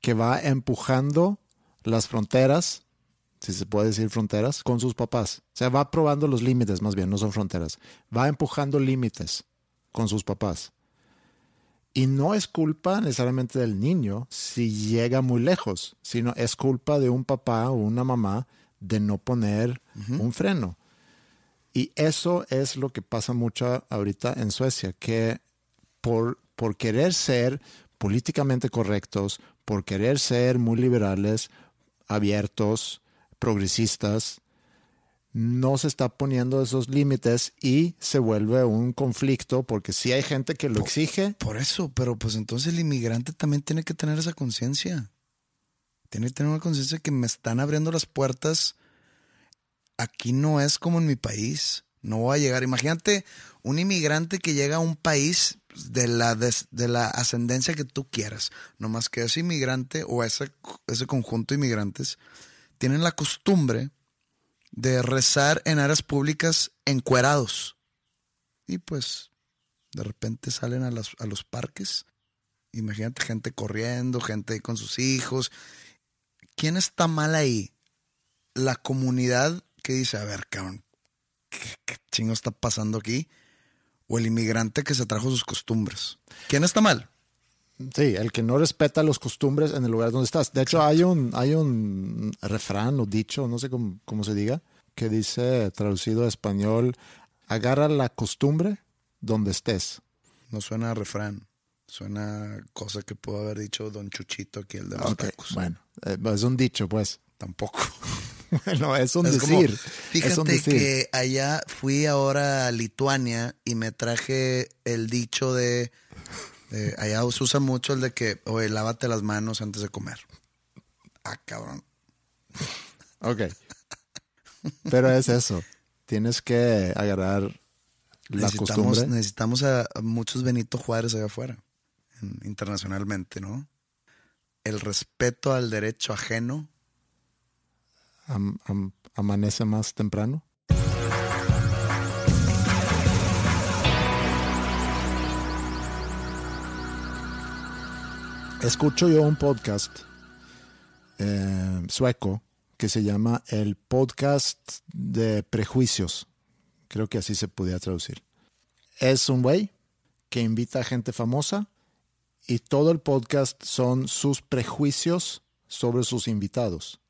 que va empujando las fronteras, si se puede decir fronteras, con sus papás. O sea, va probando los límites, más bien, no son fronteras. Va empujando límites con sus papás. Y no es culpa necesariamente del niño si llega muy lejos, sino es culpa de un papá o una mamá de no poner un freno. Y eso es lo que pasa mucho ahorita en Suecia, que por, por querer ser políticamente correctos, por querer ser muy liberales, abiertos, progresistas, no se está poniendo esos límites y se vuelve un conflicto porque si hay gente que lo exige. Por eso, pero pues entonces el inmigrante también tiene que tener esa conciencia. Tiene que tener una conciencia que me están abriendo las puertas. Aquí no es como en mi país. No voy a llegar. Imagínate un inmigrante que llega a un país de la, de, la ascendencia que tú quieras. No más que ese inmigrante o ese, ese conjunto de inmigrantes tienen la costumbre de rezar en áreas públicas encuerados. Y pues de repente salen a, a los parques. Imagínate gente corriendo, gente con sus hijos. ¿Quién está mal ahí? La comunidad que dice, a ver, cabrón, ¿qué, chingo está pasando aquí? O el inmigrante que se trajo sus costumbres. ¿Quién está mal? Sí, el que no respeta las costumbres en el lugar donde estás. De hecho, hay un, hay un refrán o dicho, no sé cómo, cómo se diga, que dice, traducido a español, agarra la costumbre donde estés. No suena a refrán. Suena cosa que pudo haber dicho Don Chuchito aquí, el de los tacos. Bueno, eh, es un dicho, pues. Tampoco. bueno, es un decir. fíjate que allá fui ahora a Lituania y me traje el dicho de, allá se usa mucho el de que, oye, lávate las manos antes de comer. Ah, cabrón. Ok. Pero es eso. Tienes que agarrar la necesitamos, costumbre. Necesitamos a, muchos Benito Juárez allá afuera, internacionalmente, ¿no? El respeto al derecho ajeno. amanece más temprano. Escucho yo un podcast eh, sueco que se llama el podcast de prejuicios. Creo que así se podía traducir. Es un güey que invita a gente famosa y todo el podcast son sus prejuicios sobre sus invitados.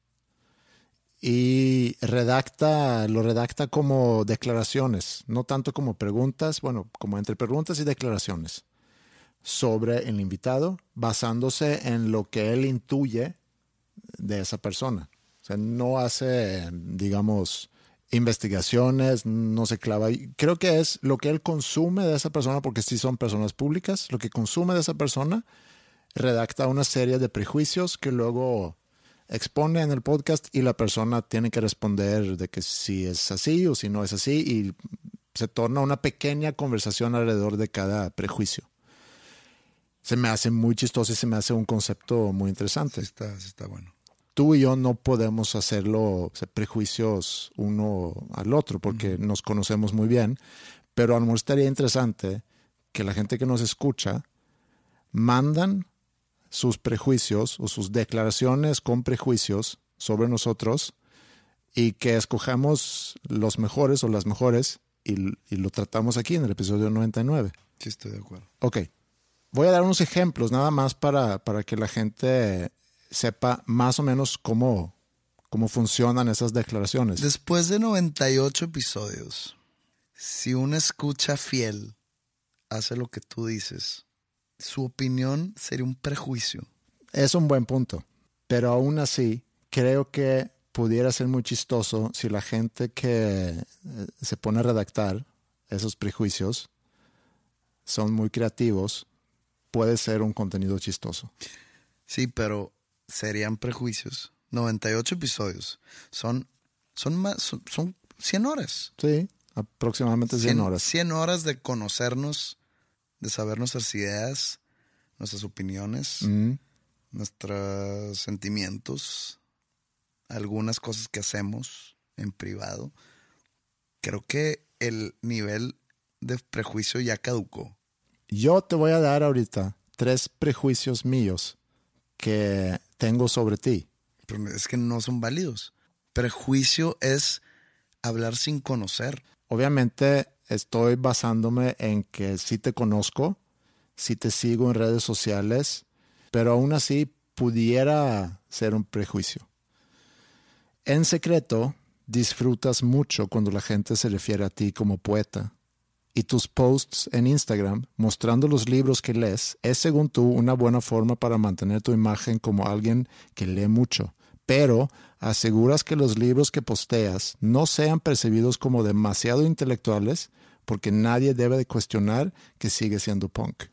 Y redacta, lo redacta como declaraciones, no tanto como preguntas, bueno, como entre preguntas y declaraciones sobre el invitado, basándose en lo que él intuye de esa persona sea, no hace, digamos, investigaciones, no se clava. Creo que es lo que él consume de esa persona, porque sí son personas públicas, lo que consume de esa persona, redacta una serie de prejuicios que luego expone en el podcast y la persona tiene que responder de que si es así o si no es así y se torna una pequeña conversación alrededor de cada prejuicio. Se me hace muy chistoso y se me hace un concepto muy interesante. está, está bueno tú y yo no podemos hacerlo prejuicios uno al otro porque nos conocemos muy bien, pero a lo mejor estaría interesante que la gente que nos escucha mandan sus prejuicios o sus declaraciones con prejuicios sobre nosotros y que escojamos los mejores o las mejores y, y, lo tratamos aquí en el episodio 99. Sí, estoy de acuerdo. Ok. Voy a dar unos ejemplos nada más para, para que la gente sepa más o menos cómo, cómo funcionan esas declaraciones. Después de 98 episodios, si una escucha fiel hace lo que tú dices, su opinión sería un prejuicio. Es un buen punto, pero aún así creo que pudiera ser muy chistoso si la gente que eh, se pone a redactar esos prejuicios son muy creativos, puede ser un contenido chistoso. Sí, pero serían prejuicios. 98 episodios. Son, son, más, son, 100 horas. Sí, aproximadamente 100, horas. 100 horas de conocernos, de saber nuestras ideas, nuestras opiniones, nuestros sentimientos, algunas cosas que hacemos en privado. Creo que el nivel de prejuicio ya caducó. Yo te voy a dar ahorita tres prejuicios míos que tengo sobre ti. Pero es que no son válidos. Prejuicio es hablar sin conocer. Obviamente estoy basándome en que sí te conozco, sí te sigo en redes sociales, pero aún así pudiera ser un prejuicio. En secreto, disfrutas mucho cuando la gente se refiere a ti como poeta y tus posts en Instagram mostrando los libros que lees es según tú una buena forma para mantener tu imagen como alguien que lee mucho, pero aseguras que los libros que posteas no sean percibidos como demasiado intelectuales porque nadie debe de cuestionar que sigue siendo punk.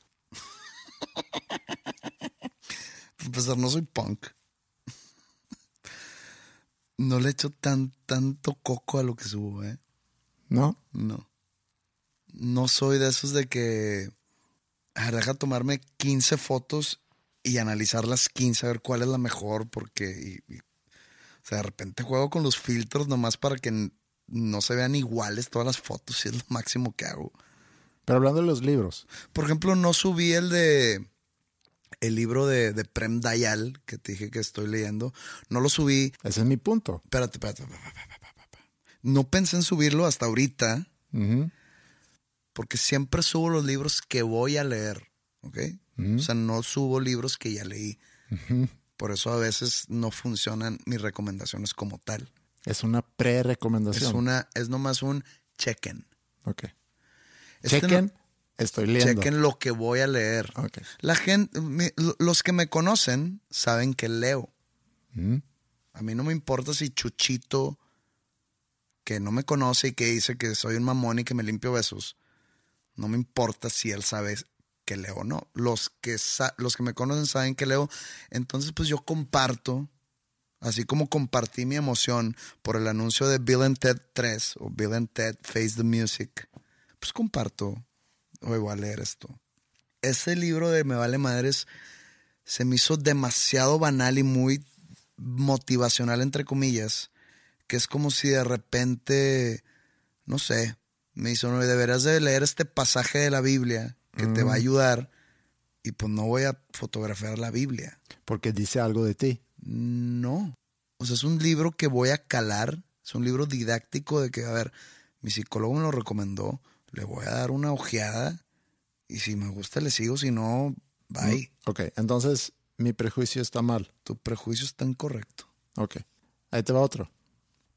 Profesor, no soy punk. No le echo tan, tanto coco a lo que subo, ¿eh? ¿No? No. No soy de esos de que. Deja tomarme 15 fotos y analizar las 15, a ver cuál es la mejor, porque. y- y- o sea, de repente juego con los filtros nomás para que no se vean iguales todas las fotos y es lo máximo que hago. Pero hablando de los libros, Por ejemplo, no subí el de. El libro de, de Prem Dayal, que te dije que estoy leyendo. No lo subí. ese es mi punto. Espérate, espérate. No pensé en subirlo hasta ahorita, Ujú. Porque siempre subo los libros que voy a leer, ¿ok? O sea, no subo libros que ya leí. Por eso a veces no funcionan mis recomendaciones como tal. Es una Es pre-recomendación. una, es nomás un check-in. Ok. Este Chequen, estoy leyendo. Chequen lo que voy a leer. Ok. La gente, los que me conocen saben que leo. Mm. A mí no me importa si Chuchito, que no me conoce y que dice que soy un mamón y que me limpio besos, no me importa si él sabe que leo o no. Los que, los que me conocen saben que leo. Entonces, pues yo comparto, así como compartí mi emoción por el anuncio de Bill and Ted 3 o Bill and Ted Face the Music, pues comparto. Voy a leer esto. Ese libro de Me Vale Madres se me hizo demasiado banal y muy motivacional, entre comillas, que es como si de repente, no sé, me hizo, no, deberás de leer este pasaje de la Biblia que te va a ayudar y pues no voy a fotografiar la Biblia. Porque dice algo de ti. No. O sea, es un libro que voy a calar, es un libro didáctico de que, a ver, mi psicólogo me lo recomendó, le voy a dar una ojeada y si me gusta le sigo, si no, bye. Ok, entonces mi prejuicio está mal. Tu prejuicio está incorrecto. Ok, ahí te va otro.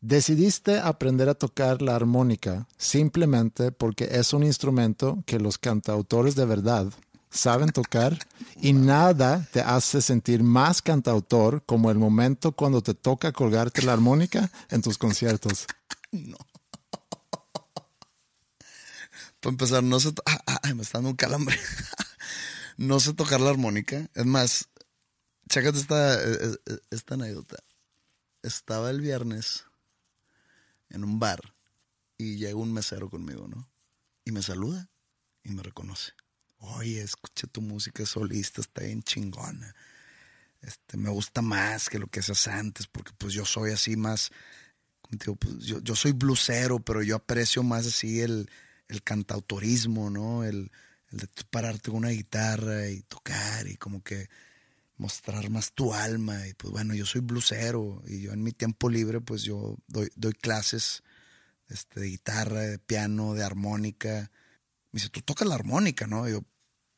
Decidiste aprender a tocar la armónica simplemente porque es un instrumento que los cantautores de verdad saben tocar y nada te hace sentir más cantautor como el momento cuando te toca colgarte la armónica en tus conciertos. Para empezar, no sé. ah, ah, me está dando un calambre. no sé tocar la armónica. Es más, chécate esta, eh, eh, esta anécdota. Estaba el viernes en un bar y llega un mesero conmigo, ¿no? Y me saluda y me reconoce. Oye, escuché tu música solista, está bien chingona. Este, me gusta más que lo que hacías antes, porque pues yo soy así más, como digo, pues, yo, yo soy blusero, pero yo aprecio más así el, el cantautorismo, ¿no? El, el de pararte con una guitarra y tocar y como que mostrar más tu alma. Y pues bueno, yo soy blusero y yo en mi tiempo libre pues yo doy, clases este, de guitarra, de piano, de armónica. Me dice, tú tocas la armónica, ¿no? Y yo,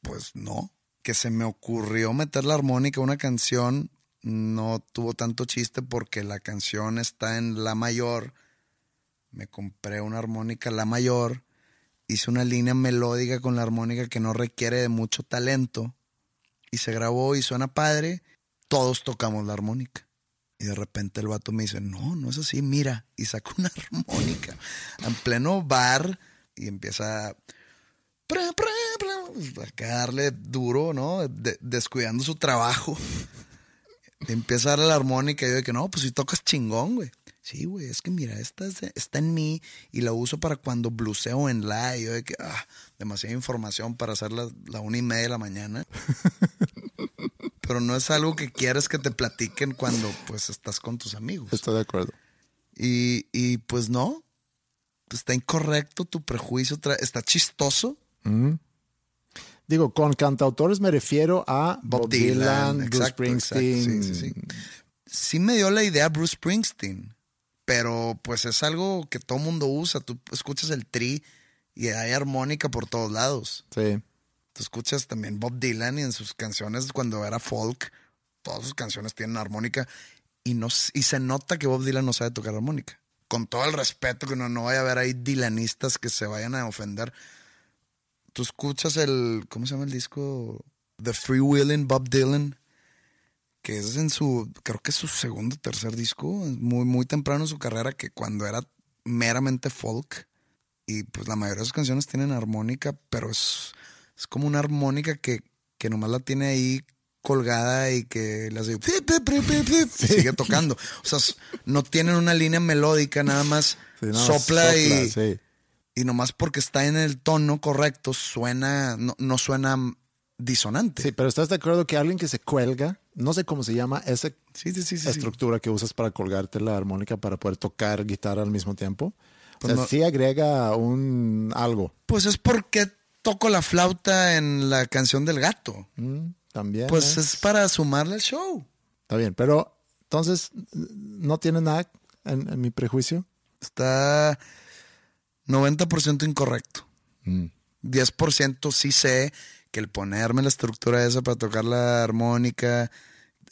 pues no. Que se me ocurrió meter la armónica a una canción no tuvo tanto chiste porque la canción está en la mayor. Me compré una armónica la mayor. Hice una línea melódica con la armónica que no requiere de mucho talento. Y se grabó y suena padre. Todos tocamos la armónica. Y de repente el vato me dice, no, no es así, mira. Y saca una armónica en pleno bar y empieza a darle duro, ¿no? De- descuidando su trabajo. Empieza a darle la armónica y yo de que no, pues si tocas chingón, güey. Sí, güey, es que mira, esta es está en mí y la uso para cuando bluseo en la. Y yo de que, ah, demasiada información para hacer la, la una y media de la mañana. Pero no es algo que quieres que te platiquen cuando pues estás con tus amigos. Estoy de acuerdo. Y, y pues no, pues está incorrecto tu prejuicio, está chistoso. Mm. Digo, con cantautores me refiero a Bob, Bob Dylan, Dylan, Bruce exacto, Springsteen. sí, sí, sí. Sí me dio la idea Bruce Springsteen, pero pues es algo que todo mundo usa. Tú escuchas el tri y hay armónica por todos lados. Sí. Tú escuchas también Bob Dylan y en sus canciones cuando era folk, todas sus canciones tienen armónica y, no, y se nota que Bob Dylan no sabe tocar armónica. Con todo el respeto que no, no vaya a haber ahí dylanistas que se vayan a ofender. Tú escuchas el, ¿cómo se llama el disco? The Free Willing Bob Dylan, que es en su, creo que es su segundo o tercer disco, muy, muy temprano en su carrera, que cuando era meramente folk. Y pues la mayoría de sus canciones tienen armónica, pero es, es como una armónica que, que nomás la tiene ahí colgada y que y sigue tocando. O sea, no tienen una línea melódica, nada más Sí, no, sopla, y, sí. Y nomás porque está en el tono correcto, suena, no, no suena disonante. Sí, pero ¿estás de acuerdo que alguien que se cuelga, no sé cómo se llama esa sí, sí, sí, sí. estructura que usas para colgarte la armónica para poder tocar guitarra al mismo tiempo? Pues o sea, no- sí agrega un algo. Pues es porque toco la flauta en la canción del gato. Mm, También. Pues ¿eh? es para sumarle al show. Está bien, pero entonces no tiene nada en, en mi prejuicio. Está 90% incorrecto. Mm. 10% sí sé que el ponerme la estructura esa para tocar la armónica,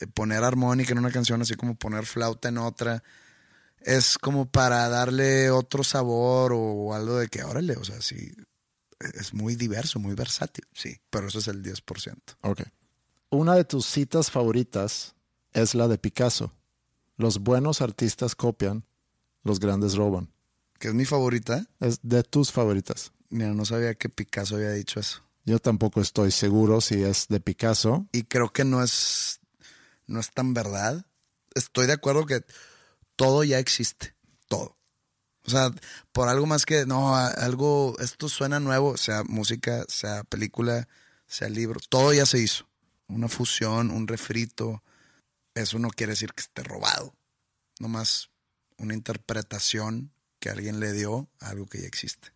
poner armónica en una canción, así como poner flauta en otra, es como para darle otro sabor o algo de que, órale, o sea, sí, es muy diverso, muy versátil, sí, pero eso es el 10%. Ok. Una de tus citas favoritas es la de Picasso. Los buenos artistas copian, los grandes roban. Que es mi favorita. Es de tus favoritas. Mira, no sabía que Picasso había dicho eso. Yo tampoco estoy seguro si es de Picasso. y creo que no es no es tan verdad. Estoy de acuerdo que todo ya existe, todo. O sea, por algo más que no, algo esto suena nuevo, sea música, sea película, sea libro, todo ya se hizo. Una fusión, un refrito, eso no quiere decir que esté robado. Nomás una interpretación que alguien le dio a algo que ya existe.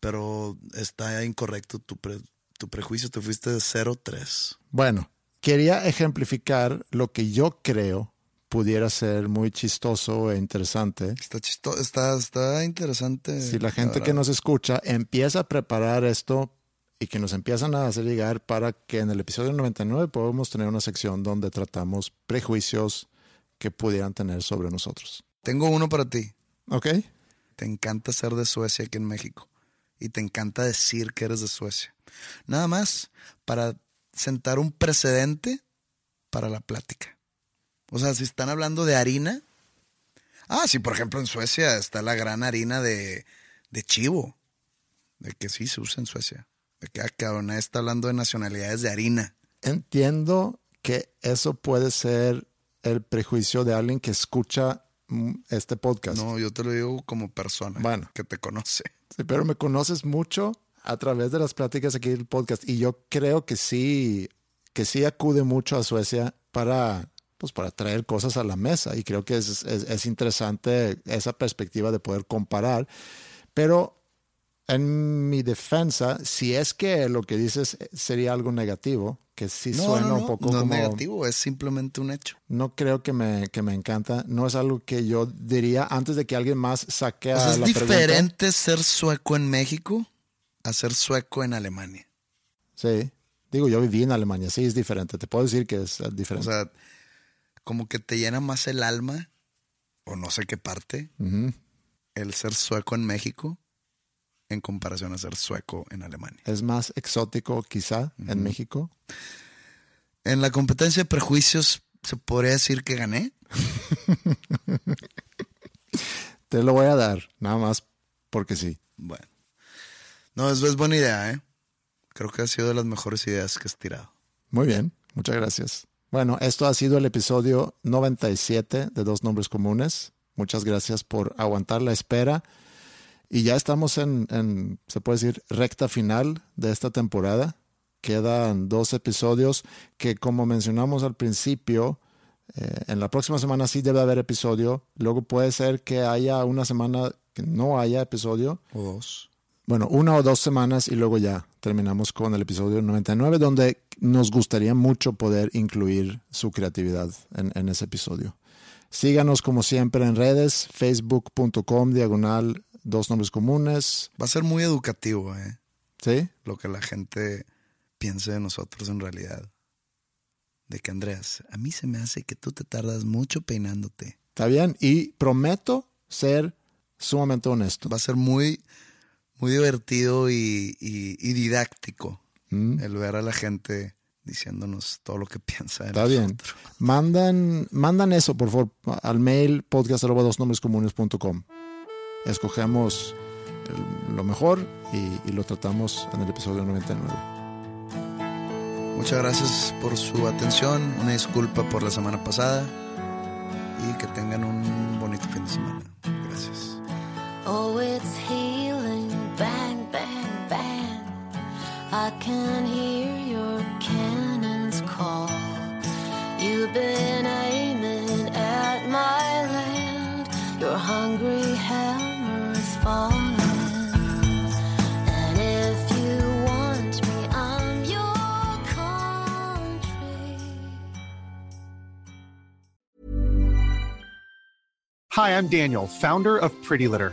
Pero está incorrecto tu, pre- tu prejuicio, te fuiste de 0-3. Bueno, quería ejemplificar lo que yo creo pudiera ser muy chistoso e interesante. Está chistoso, está, está interesante. Si la gente que nos escucha empieza a preparar esto y que nos empiezan a hacer llegar para que en el episodio 99 podamos tener una sección donde tratamos prejuicios que pudieran tener sobre nosotros. Tengo uno para ti. ¿Ok? Te encanta ser de Suecia aquí en México. Y te encanta decir que eres de Suecia. Nada más para sentar un precedente para la plática. O sea, si están hablando de harina. Ah, sí, por ejemplo, en Suecia está la gran harina de, de chivo. De que sí se usa en Suecia. De que, ah, cabrón, está hablando de nacionalidades de harina. Entiendo que eso puede ser el prejuicio de alguien que escucha mm, este podcast. No, yo te lo digo como persona Bueno. que te conoce. Sí, pero me conoces mucho a través de las pláticas aquí del podcast y yo creo que sí, que sí acude mucho a Suecia para, pues para traer cosas a la mesa y creo que es, es- es interesante esa perspectiva de poder comparar. Pero en mi defensa, si es que lo que dices sería algo negativo, que sí No, suena no, no, un poco no es como... negativo, es simplemente un hecho. No creo que me, que me encanta. No es algo que yo diría antes de que alguien más saque a O sea, es la pregunta. diferente ser sueco en México a ser sueco en Alemania. Sí. Digo, yo viví en Alemania, sí es diferente. Te puedo decir que es eh, O diferente. sea, como que te llena más el alma, o no sé qué parte, el ser sueco en México en comparación a ser sueco en Alemania. Es más exótico quizá en México. En la competencia de prejuicios, ¿se podría decir que gané? Te lo voy a dar, nada más porque sí. Bueno. No, es, es buena idea, ¿eh? Creo que ha sido de las mejores ideas que has tirado. Muy bien, muchas gracias. Bueno, esto ha sido el episodio 97 de Dos Nombres Comunes. Muchas gracias por aguantar la espera. Y ya estamos en, en, se puede decir, recta final de esta temporada. Quedan dos episodios que, como mencionamos al principio, eh, en la próxima semana sí debe haber episodio. Luego puede ser que haya una semana que no haya episodio. O dos. Bueno, una o dos semanas y luego ya terminamos con el episodio 99, donde nos gustaría mucho poder incluir su creatividad en, en ese episodio. Síganos como siempre en redes, facebook.com diagonal dos nombres comunes. Va a ser muy educativo, ¿eh? ¿Sí? Lo que la gente piense de nosotros en realidad. De que Andreas, a mí se me hace que tú te tardas mucho peinándote. Está bien. Y prometo ser sumamente honesto. Va a ser muy, muy divertido y, y- y didáctico Mm. el ver a la gente diciéndonos todo lo que piensa de Está bien. Mandan, mandan eso, por favor, al mail podcast arroba dos nombres comunes.com. Escogemos el- lo mejor y, y lo tratamos en el episodio 99. Muchas gracias por su atención. Una disculpa por la semana pasada. Y que tengan un bonito fin de semana. Gracias. Oh, it's I can hear your cannons call. You've been aiming at my land. Your hungry hammer is falling. And if you want me, I'm your country. Hi, I'm Daniel, founder of Pretty Litter.